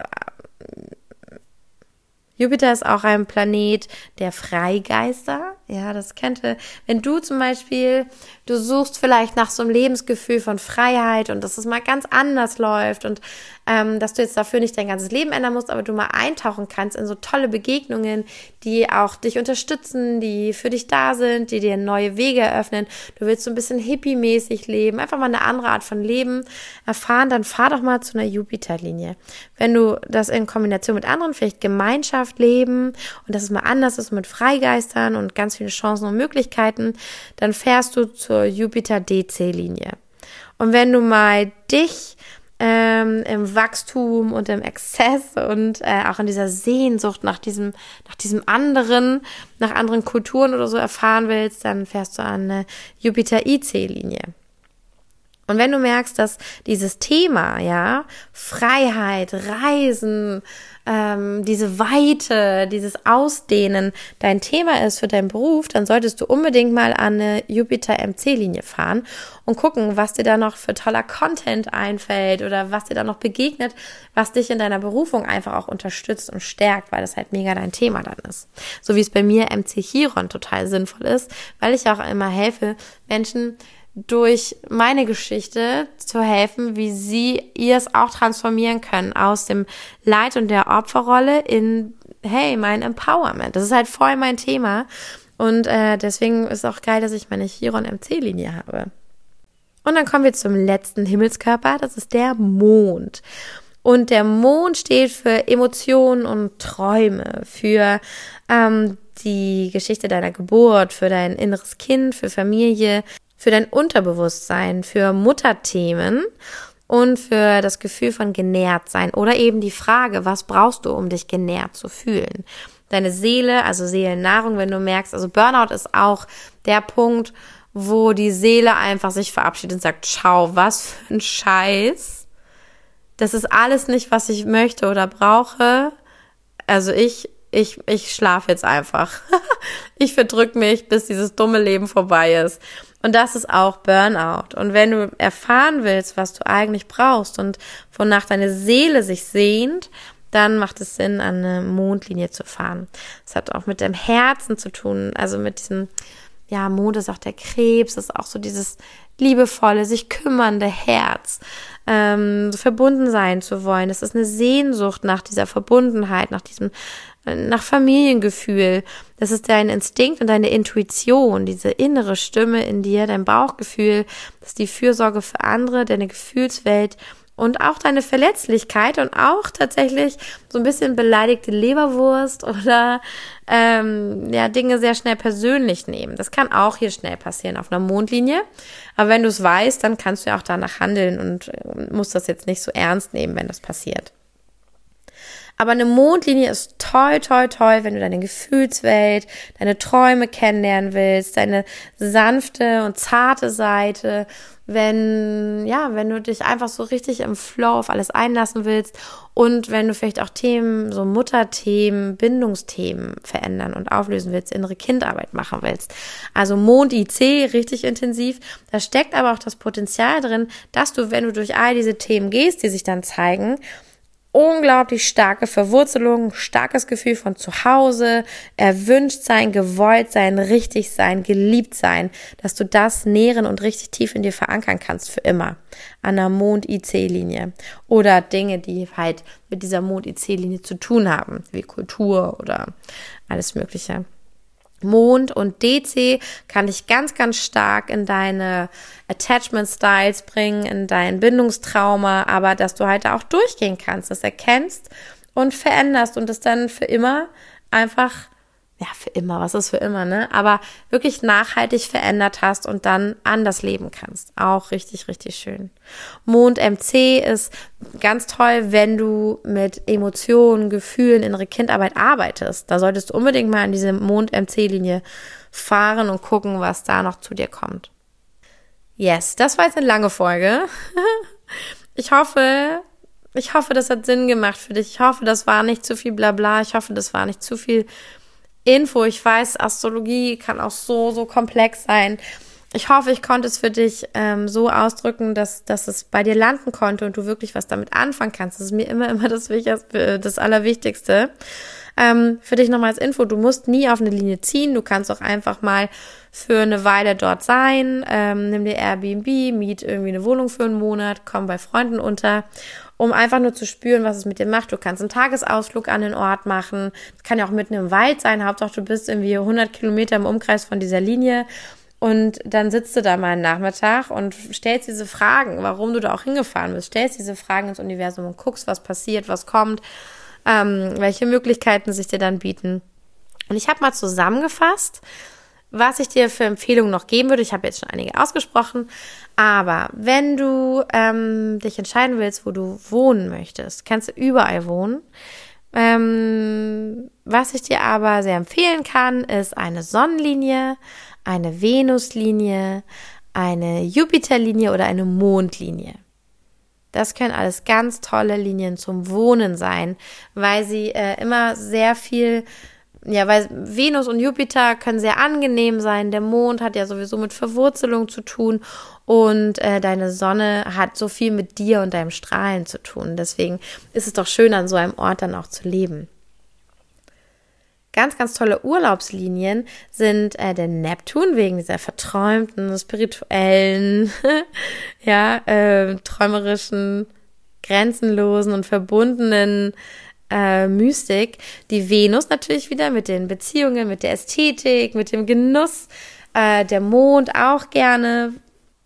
Jupiter ist auch ein Planet der Freigeister. Ja, das könnte, wenn du zum Beispiel, du suchst vielleicht nach so einem Lebensgefühl von Freiheit und dass es mal ganz anders läuft und ähm, dass du jetzt dafür nicht dein ganzes Leben ändern musst, aber du mal eintauchen kannst in so tolle Begegnungen, die auch dich unterstützen, die für dich da sind, die dir neue Wege eröffnen. Du willst so ein bisschen hippie-mäßig leben, einfach mal eine andere Art von Leben erfahren, dann fahr doch mal zu einer Jupiter-Linie. Wenn du das in Kombination mit anderen, vielleicht Gemeinschaft leben und dass es mal anders ist mit Freigeistern und ganz viele Chancen und Möglichkeiten, dann fährst du zur Jupiter DC-Linie. Und wenn du mal dich ähm, im Wachstum und im Exzess und äh, auch in dieser Sehnsucht nach diesem, nach diesem anderen, nach anderen Kulturen oder so erfahren willst, dann fährst du an eine Jupiter-IC-Linie. Und wenn du merkst, dass dieses Thema, ja, Freiheit, Reisen, ähm, diese Weite, dieses Ausdehnen dein Thema ist für deinen Beruf, dann solltest du unbedingt mal an eine Jupiter-MC-Linie fahren und gucken, was dir da noch für toller Content einfällt oder was dir da noch begegnet, was dich in deiner Berufung einfach auch unterstützt und stärkt, weil das halt mega dein Thema dann ist. So wie es bei mir MC Chiron total sinnvoll ist, weil ich auch immer helfe, Menschen durch meine Geschichte zu helfen, wie sie ihr es auch transformieren können aus dem Leid und der Opferrolle in, hey, mein Empowerment. Das ist halt voll mein Thema. Und äh, deswegen ist auch geil, dass ich meine Chiron MC-Linie habe. Und dann kommen wir zum letzten Himmelskörper, das ist der Mond. Und der Mond steht für Emotionen und Träume, für ähm, die Geschichte deiner Geburt, für dein inneres Kind, für Familie, für dein Unterbewusstsein, für Mutterthemen und für das Gefühl von genährt sein oder eben die Frage, was brauchst du, um dich genährt zu fühlen? Deine Seele, also Seelennahrung, wenn du merkst, also Burnout ist auch der Punkt, wo die Seele einfach sich verabschiedet und sagt, schau, was für ein Scheiß. Das ist alles nicht, was ich möchte oder brauche. Also ich ich, ich schlafe jetzt einfach. ich verdrück mich, bis dieses dumme Leben vorbei ist. Und das ist auch Burnout. Und wenn du erfahren willst, was du eigentlich brauchst und wonach deine Seele sich sehnt, dann macht es Sinn, an eine Mondlinie zu fahren. Das hat auch mit dem Herzen zu tun, also mit diesem, ja, Mond ist auch der Krebs, ist auch so dieses liebevolle, sich kümmernde Herz, ähm, verbunden sein zu wollen. Das ist eine Sehnsucht nach dieser Verbundenheit, nach diesem nach Familiengefühl. Das ist dein Instinkt und deine Intuition, diese innere Stimme in dir, dein Bauchgefühl, das ist die Fürsorge für andere, deine Gefühlswelt und auch deine Verletzlichkeit und auch tatsächlich so ein bisschen beleidigte Leberwurst oder ähm, ja Dinge sehr schnell persönlich nehmen. Das kann auch hier schnell passieren auf einer Mondlinie. Aber wenn du es weißt, dann kannst du ja auch danach handeln und äh, musst das jetzt nicht so ernst nehmen, wenn das passiert. Aber eine Mondlinie ist toll, toll, toll, wenn du deine Gefühlswelt, deine Träume kennenlernen willst, deine sanfte und zarte Seite, wenn, ja, wenn du dich einfach so richtig im Flow auf alles einlassen willst und wenn du vielleicht auch Themen, so Mutterthemen, Bindungsthemen verändern und auflösen willst, innere Kindarbeit machen willst. Also Mond IC richtig intensiv. Da steckt aber auch das Potenzial drin, dass du, wenn du durch all diese Themen gehst, die sich dann zeigen, unglaublich starke Verwurzelung, starkes Gefühl von Zuhause, erwünscht sein, gewollt sein, richtig sein, geliebt sein, dass du das nähren und richtig tief in dir verankern kannst für immer. An der Mond-IC-Linie. Oder Dinge, die halt mit dieser Mond-IC-Linie zu tun haben, wie Kultur oder alles Mögliche. Mond und DC kann dich ganz, ganz stark in deine Attachment Styles bringen, in dein Bindungstrauma, aber dass du halt auch durchgehen kannst, das erkennst und veränderst und es dann für immer einfach ja, für immer, was ist für immer, ne? Aber wirklich nachhaltig verändert hast und dann anders leben kannst. Auch richtig, richtig schön. Mond MC ist ganz toll, wenn du mit Emotionen, Gefühlen, innere Kindarbeit arbeitest. Da solltest du unbedingt mal in diese Mond MC Linie fahren und gucken, was da noch zu dir kommt. Yes, das war jetzt eine lange Folge. Ich hoffe, ich hoffe, das hat Sinn gemacht für dich. Ich hoffe, das war nicht zu viel Blabla. Ich hoffe, das war nicht zu viel Info. Ich weiß, Astrologie kann auch so, so komplex sein. Ich hoffe, ich konnte es für dich ähm, so ausdrücken, dass, dass es bei dir landen konnte und du wirklich was damit anfangen kannst. Das ist mir immer, immer das, Wichtigste, das Allerwichtigste. Ähm, für dich nochmal als Info, du musst nie auf eine Linie ziehen. Du kannst auch einfach mal für eine Weile dort sein. Ähm, nimm dir Airbnb, miet irgendwie eine Wohnung für einen Monat, komm bei Freunden unter um einfach nur zu spüren, was es mit dir macht. Du kannst einen Tagesausflug an den Ort machen. Das kann ja auch mitten im Wald sein. Hauptsache, du bist irgendwie 100 Kilometer im Umkreis von dieser Linie. Und dann sitzt du da mal einen Nachmittag und stellst diese Fragen, warum du da auch hingefahren bist. Stellst diese Fragen ins Universum und guckst, was passiert, was kommt, ähm, welche Möglichkeiten sich dir dann bieten. Und ich habe mal zusammengefasst, was ich dir für Empfehlungen noch geben würde. Ich habe jetzt schon einige ausgesprochen, aber wenn du ähm, dich entscheiden willst, wo du wohnen möchtest, kannst du überall wohnen. Ähm, was ich dir aber sehr empfehlen kann, ist eine Sonnenlinie, eine Venuslinie, eine Jupiterlinie oder eine Mondlinie. Das können alles ganz tolle Linien zum Wohnen sein, weil sie äh, immer sehr viel ja, weil Venus und Jupiter können sehr angenehm sein. Der Mond hat ja sowieso mit Verwurzelung zu tun und äh, deine Sonne hat so viel mit dir und deinem Strahlen zu tun. Deswegen ist es doch schön, an so einem Ort dann auch zu leben. Ganz, ganz tolle Urlaubslinien sind äh, der Neptun wegen dieser verträumten, spirituellen, ja, äh, träumerischen, grenzenlosen und verbundenen äh, Mystik, die Venus natürlich wieder mit den Beziehungen, mit der Ästhetik, mit dem Genuss, äh, der Mond auch gerne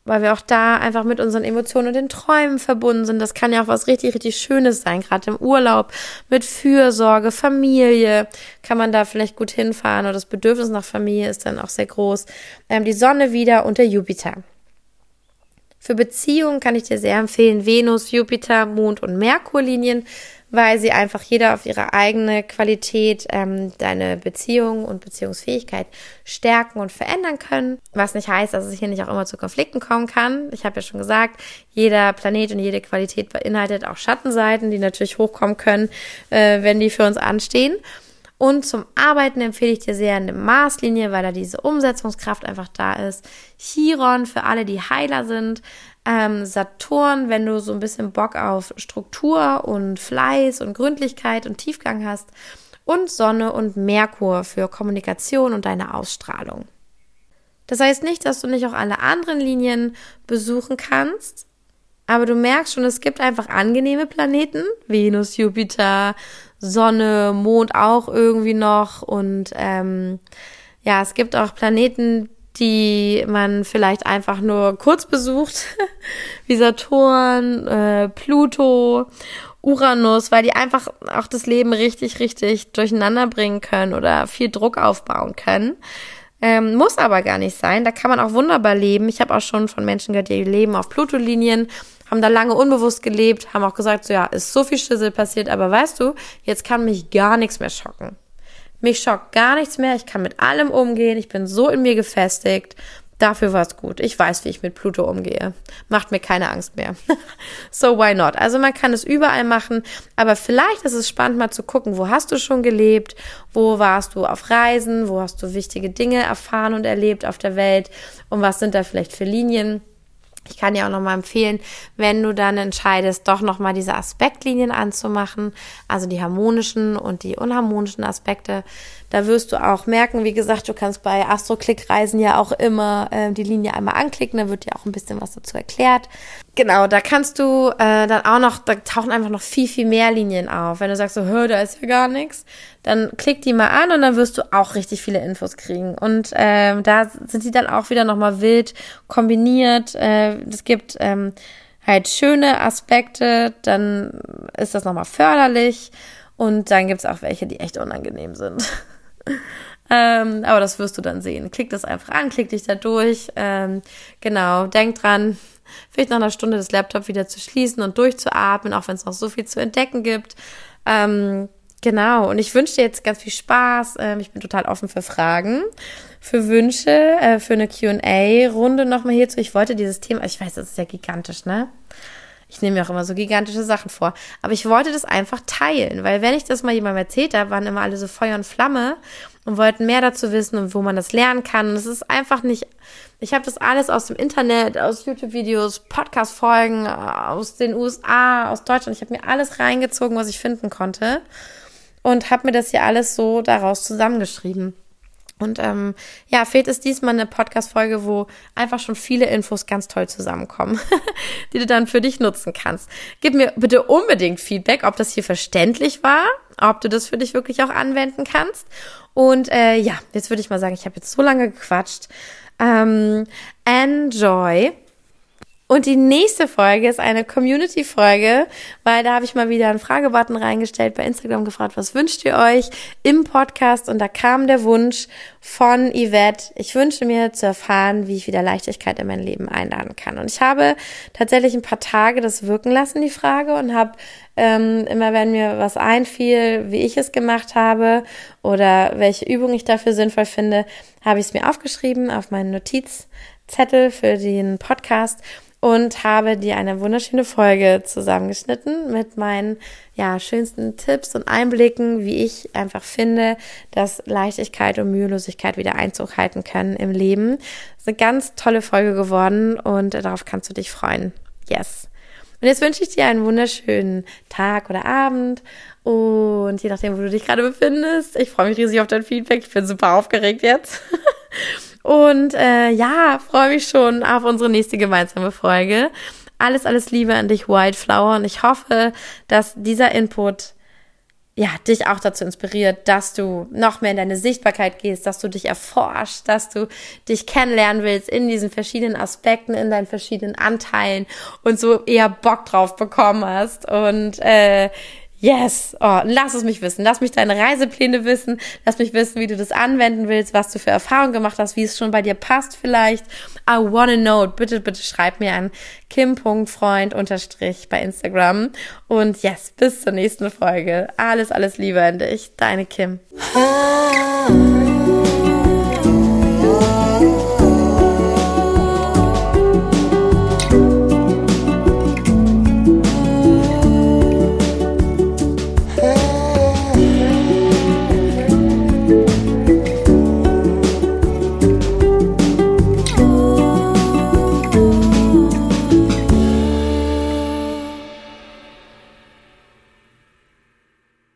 weil wir auch da einfach mit unseren Emotionen und den Träumen verbunden sind. Das kann ja auch was richtig, richtig Schönes sein, gerade im Urlaub mit Fürsorge, Familie kann man da vielleicht gut hinfahren oder das Bedürfnis nach Familie ist dann auch sehr groß. Ähm, die Sonne wieder und der Jupiter. Für Beziehungen kann ich dir sehr empfehlen, Venus, Jupiter, Mond und Merkurlinien weil sie einfach jeder auf ihre eigene Qualität ähm, deine Beziehung und Beziehungsfähigkeit stärken und verändern können. Was nicht heißt, dass es hier nicht auch immer zu Konflikten kommen kann. Ich habe ja schon gesagt, jeder Planet und jede Qualität beinhaltet auch Schattenseiten, die natürlich hochkommen können, äh, wenn die für uns anstehen. Und zum Arbeiten empfehle ich dir sehr eine Maßlinie, weil da diese Umsetzungskraft einfach da ist. Chiron für alle, die Heiler sind ähm, Saturn, wenn du so ein bisschen Bock auf Struktur und Fleiß und Gründlichkeit und Tiefgang hast. Und Sonne und Merkur für Kommunikation und deine Ausstrahlung. Das heißt nicht, dass du nicht auch alle anderen Linien besuchen kannst, aber du merkst schon, es gibt einfach angenehme Planeten, Venus, Jupiter, Sonne, Mond auch irgendwie noch und ähm, ja, es gibt auch Planeten, die man vielleicht einfach nur kurz besucht, wie Saturn, äh, Pluto, Uranus, weil die einfach auch das Leben richtig, richtig durcheinander bringen können oder viel Druck aufbauen können. Ähm, muss aber gar nicht sein. Da kann man auch wunderbar leben. Ich habe auch schon von Menschen gehört, die leben auf Pluto-Linien, haben da lange unbewusst gelebt, haben auch gesagt, so ja, ist so viel Schüssel passiert, aber weißt du, jetzt kann mich gar nichts mehr schocken. Mich schockt gar nichts mehr. Ich kann mit allem umgehen. Ich bin so in mir gefestigt. Dafür war es gut. Ich weiß, wie ich mit Pluto umgehe. Macht mir keine Angst mehr. so why not? Also man kann es überall machen, aber vielleicht ist es spannend mal zu gucken, wo hast du schon gelebt? Wo warst du auf Reisen? Wo hast du wichtige Dinge erfahren und erlebt auf der Welt? Und was sind da vielleicht für Linien? Ich kann dir auch nochmal empfehlen, wenn du dann entscheidest, doch nochmal diese Aspektlinien anzumachen, also die harmonischen und die unharmonischen Aspekte. Da wirst du auch merken, wie gesagt, du kannst bei Astroklick-Reisen ja auch immer äh, die Linie einmal anklicken, da wird dir auch ein bisschen was dazu erklärt. Genau, da kannst du äh, dann auch noch, da tauchen einfach noch viel, viel mehr Linien auf. Wenn du sagst so, hör, da ist ja gar nichts, dann klick die mal an und dann wirst du auch richtig viele Infos kriegen. Und ähm, da sind die dann auch wieder nochmal wild kombiniert. Äh, es gibt ähm, halt schöne Aspekte, dann ist das nochmal förderlich. Und dann gibt's auch welche, die echt unangenehm sind. ähm, aber das wirst du dann sehen. Klick das einfach an, klick dich da durch. Ähm, genau, denk dran, vielleicht nach einer Stunde das Laptop wieder zu schließen und durchzuatmen, auch wenn es noch so viel zu entdecken gibt. Ähm, Genau, und ich wünsche dir jetzt ganz viel Spaß. Ähm, ich bin total offen für Fragen, für Wünsche, äh, für eine QA-Runde nochmal hierzu. Ich wollte dieses Thema, ich weiß, das ist ja gigantisch, ne? Ich nehme mir auch immer so gigantische Sachen vor. Aber ich wollte das einfach teilen, weil wenn ich das mal jemandem erzählt habe, waren immer alle so Feuer und Flamme und wollten mehr dazu wissen und wo man das lernen kann. Und es ist einfach nicht, ich habe das alles aus dem Internet, aus YouTube-Videos, Podcast-Folgen, aus den USA, aus Deutschland. Ich habe mir alles reingezogen, was ich finden konnte und habe mir das hier alles so daraus zusammengeschrieben. Und ähm, ja, fehlt es diesmal eine Podcast-Folge, wo einfach schon viele Infos ganz toll zusammenkommen, die du dann für dich nutzen kannst. Gib mir bitte unbedingt Feedback, ob das hier verständlich war, ob du das für dich wirklich auch anwenden kannst. Und äh, ja, jetzt würde ich mal sagen, ich habe jetzt so lange gequatscht. Ähm, enjoy und die nächste Folge ist eine Community-Folge, weil da habe ich mal wieder einen Fragebutton reingestellt bei Instagram gefragt, was wünscht ihr euch im Podcast? Und da kam der Wunsch von Yvette, ich wünsche mir zu erfahren, wie ich wieder Leichtigkeit in mein Leben einladen kann. Und ich habe tatsächlich ein paar Tage das wirken lassen, die Frage, und habe ähm, immer, wenn mir was einfiel, wie ich es gemacht habe oder welche Übung ich dafür sinnvoll finde, habe ich es mir aufgeschrieben auf meinen Notizzettel für den Podcast und habe dir eine wunderschöne Folge zusammengeschnitten mit meinen ja, schönsten Tipps und Einblicken, wie ich einfach finde, dass Leichtigkeit und Mühelosigkeit wieder Einzug halten können im Leben. Das ist eine ganz tolle Folge geworden und darauf kannst du dich freuen. Yes. Und jetzt wünsche ich dir einen wunderschönen Tag oder Abend und je nachdem, wo du dich gerade befindest. Ich freue mich riesig auf dein Feedback. Ich bin super aufgeregt jetzt. Und äh, ja, freue mich schon auf unsere nächste gemeinsame Folge. Alles, alles Liebe an dich, Wildflower. Und ich hoffe, dass dieser Input ja, dich auch dazu inspiriert, dass du noch mehr in deine Sichtbarkeit gehst, dass du dich erforschst, dass du dich kennenlernen willst in diesen verschiedenen Aspekten, in deinen verschiedenen Anteilen und so eher Bock drauf bekommen hast und äh, Yes, oh, lass es mich wissen. Lass mich deine Reisepläne wissen. Lass mich wissen, wie du das anwenden willst, was du für Erfahrungen gemacht hast, wie es schon bei dir passt vielleicht. I wanna know. Bitte, bitte schreib mir an kim.freund unterstrich bei Instagram. Und yes, bis zur nächsten Folge. Alles, alles Liebe an dich. Deine Kim. Ah.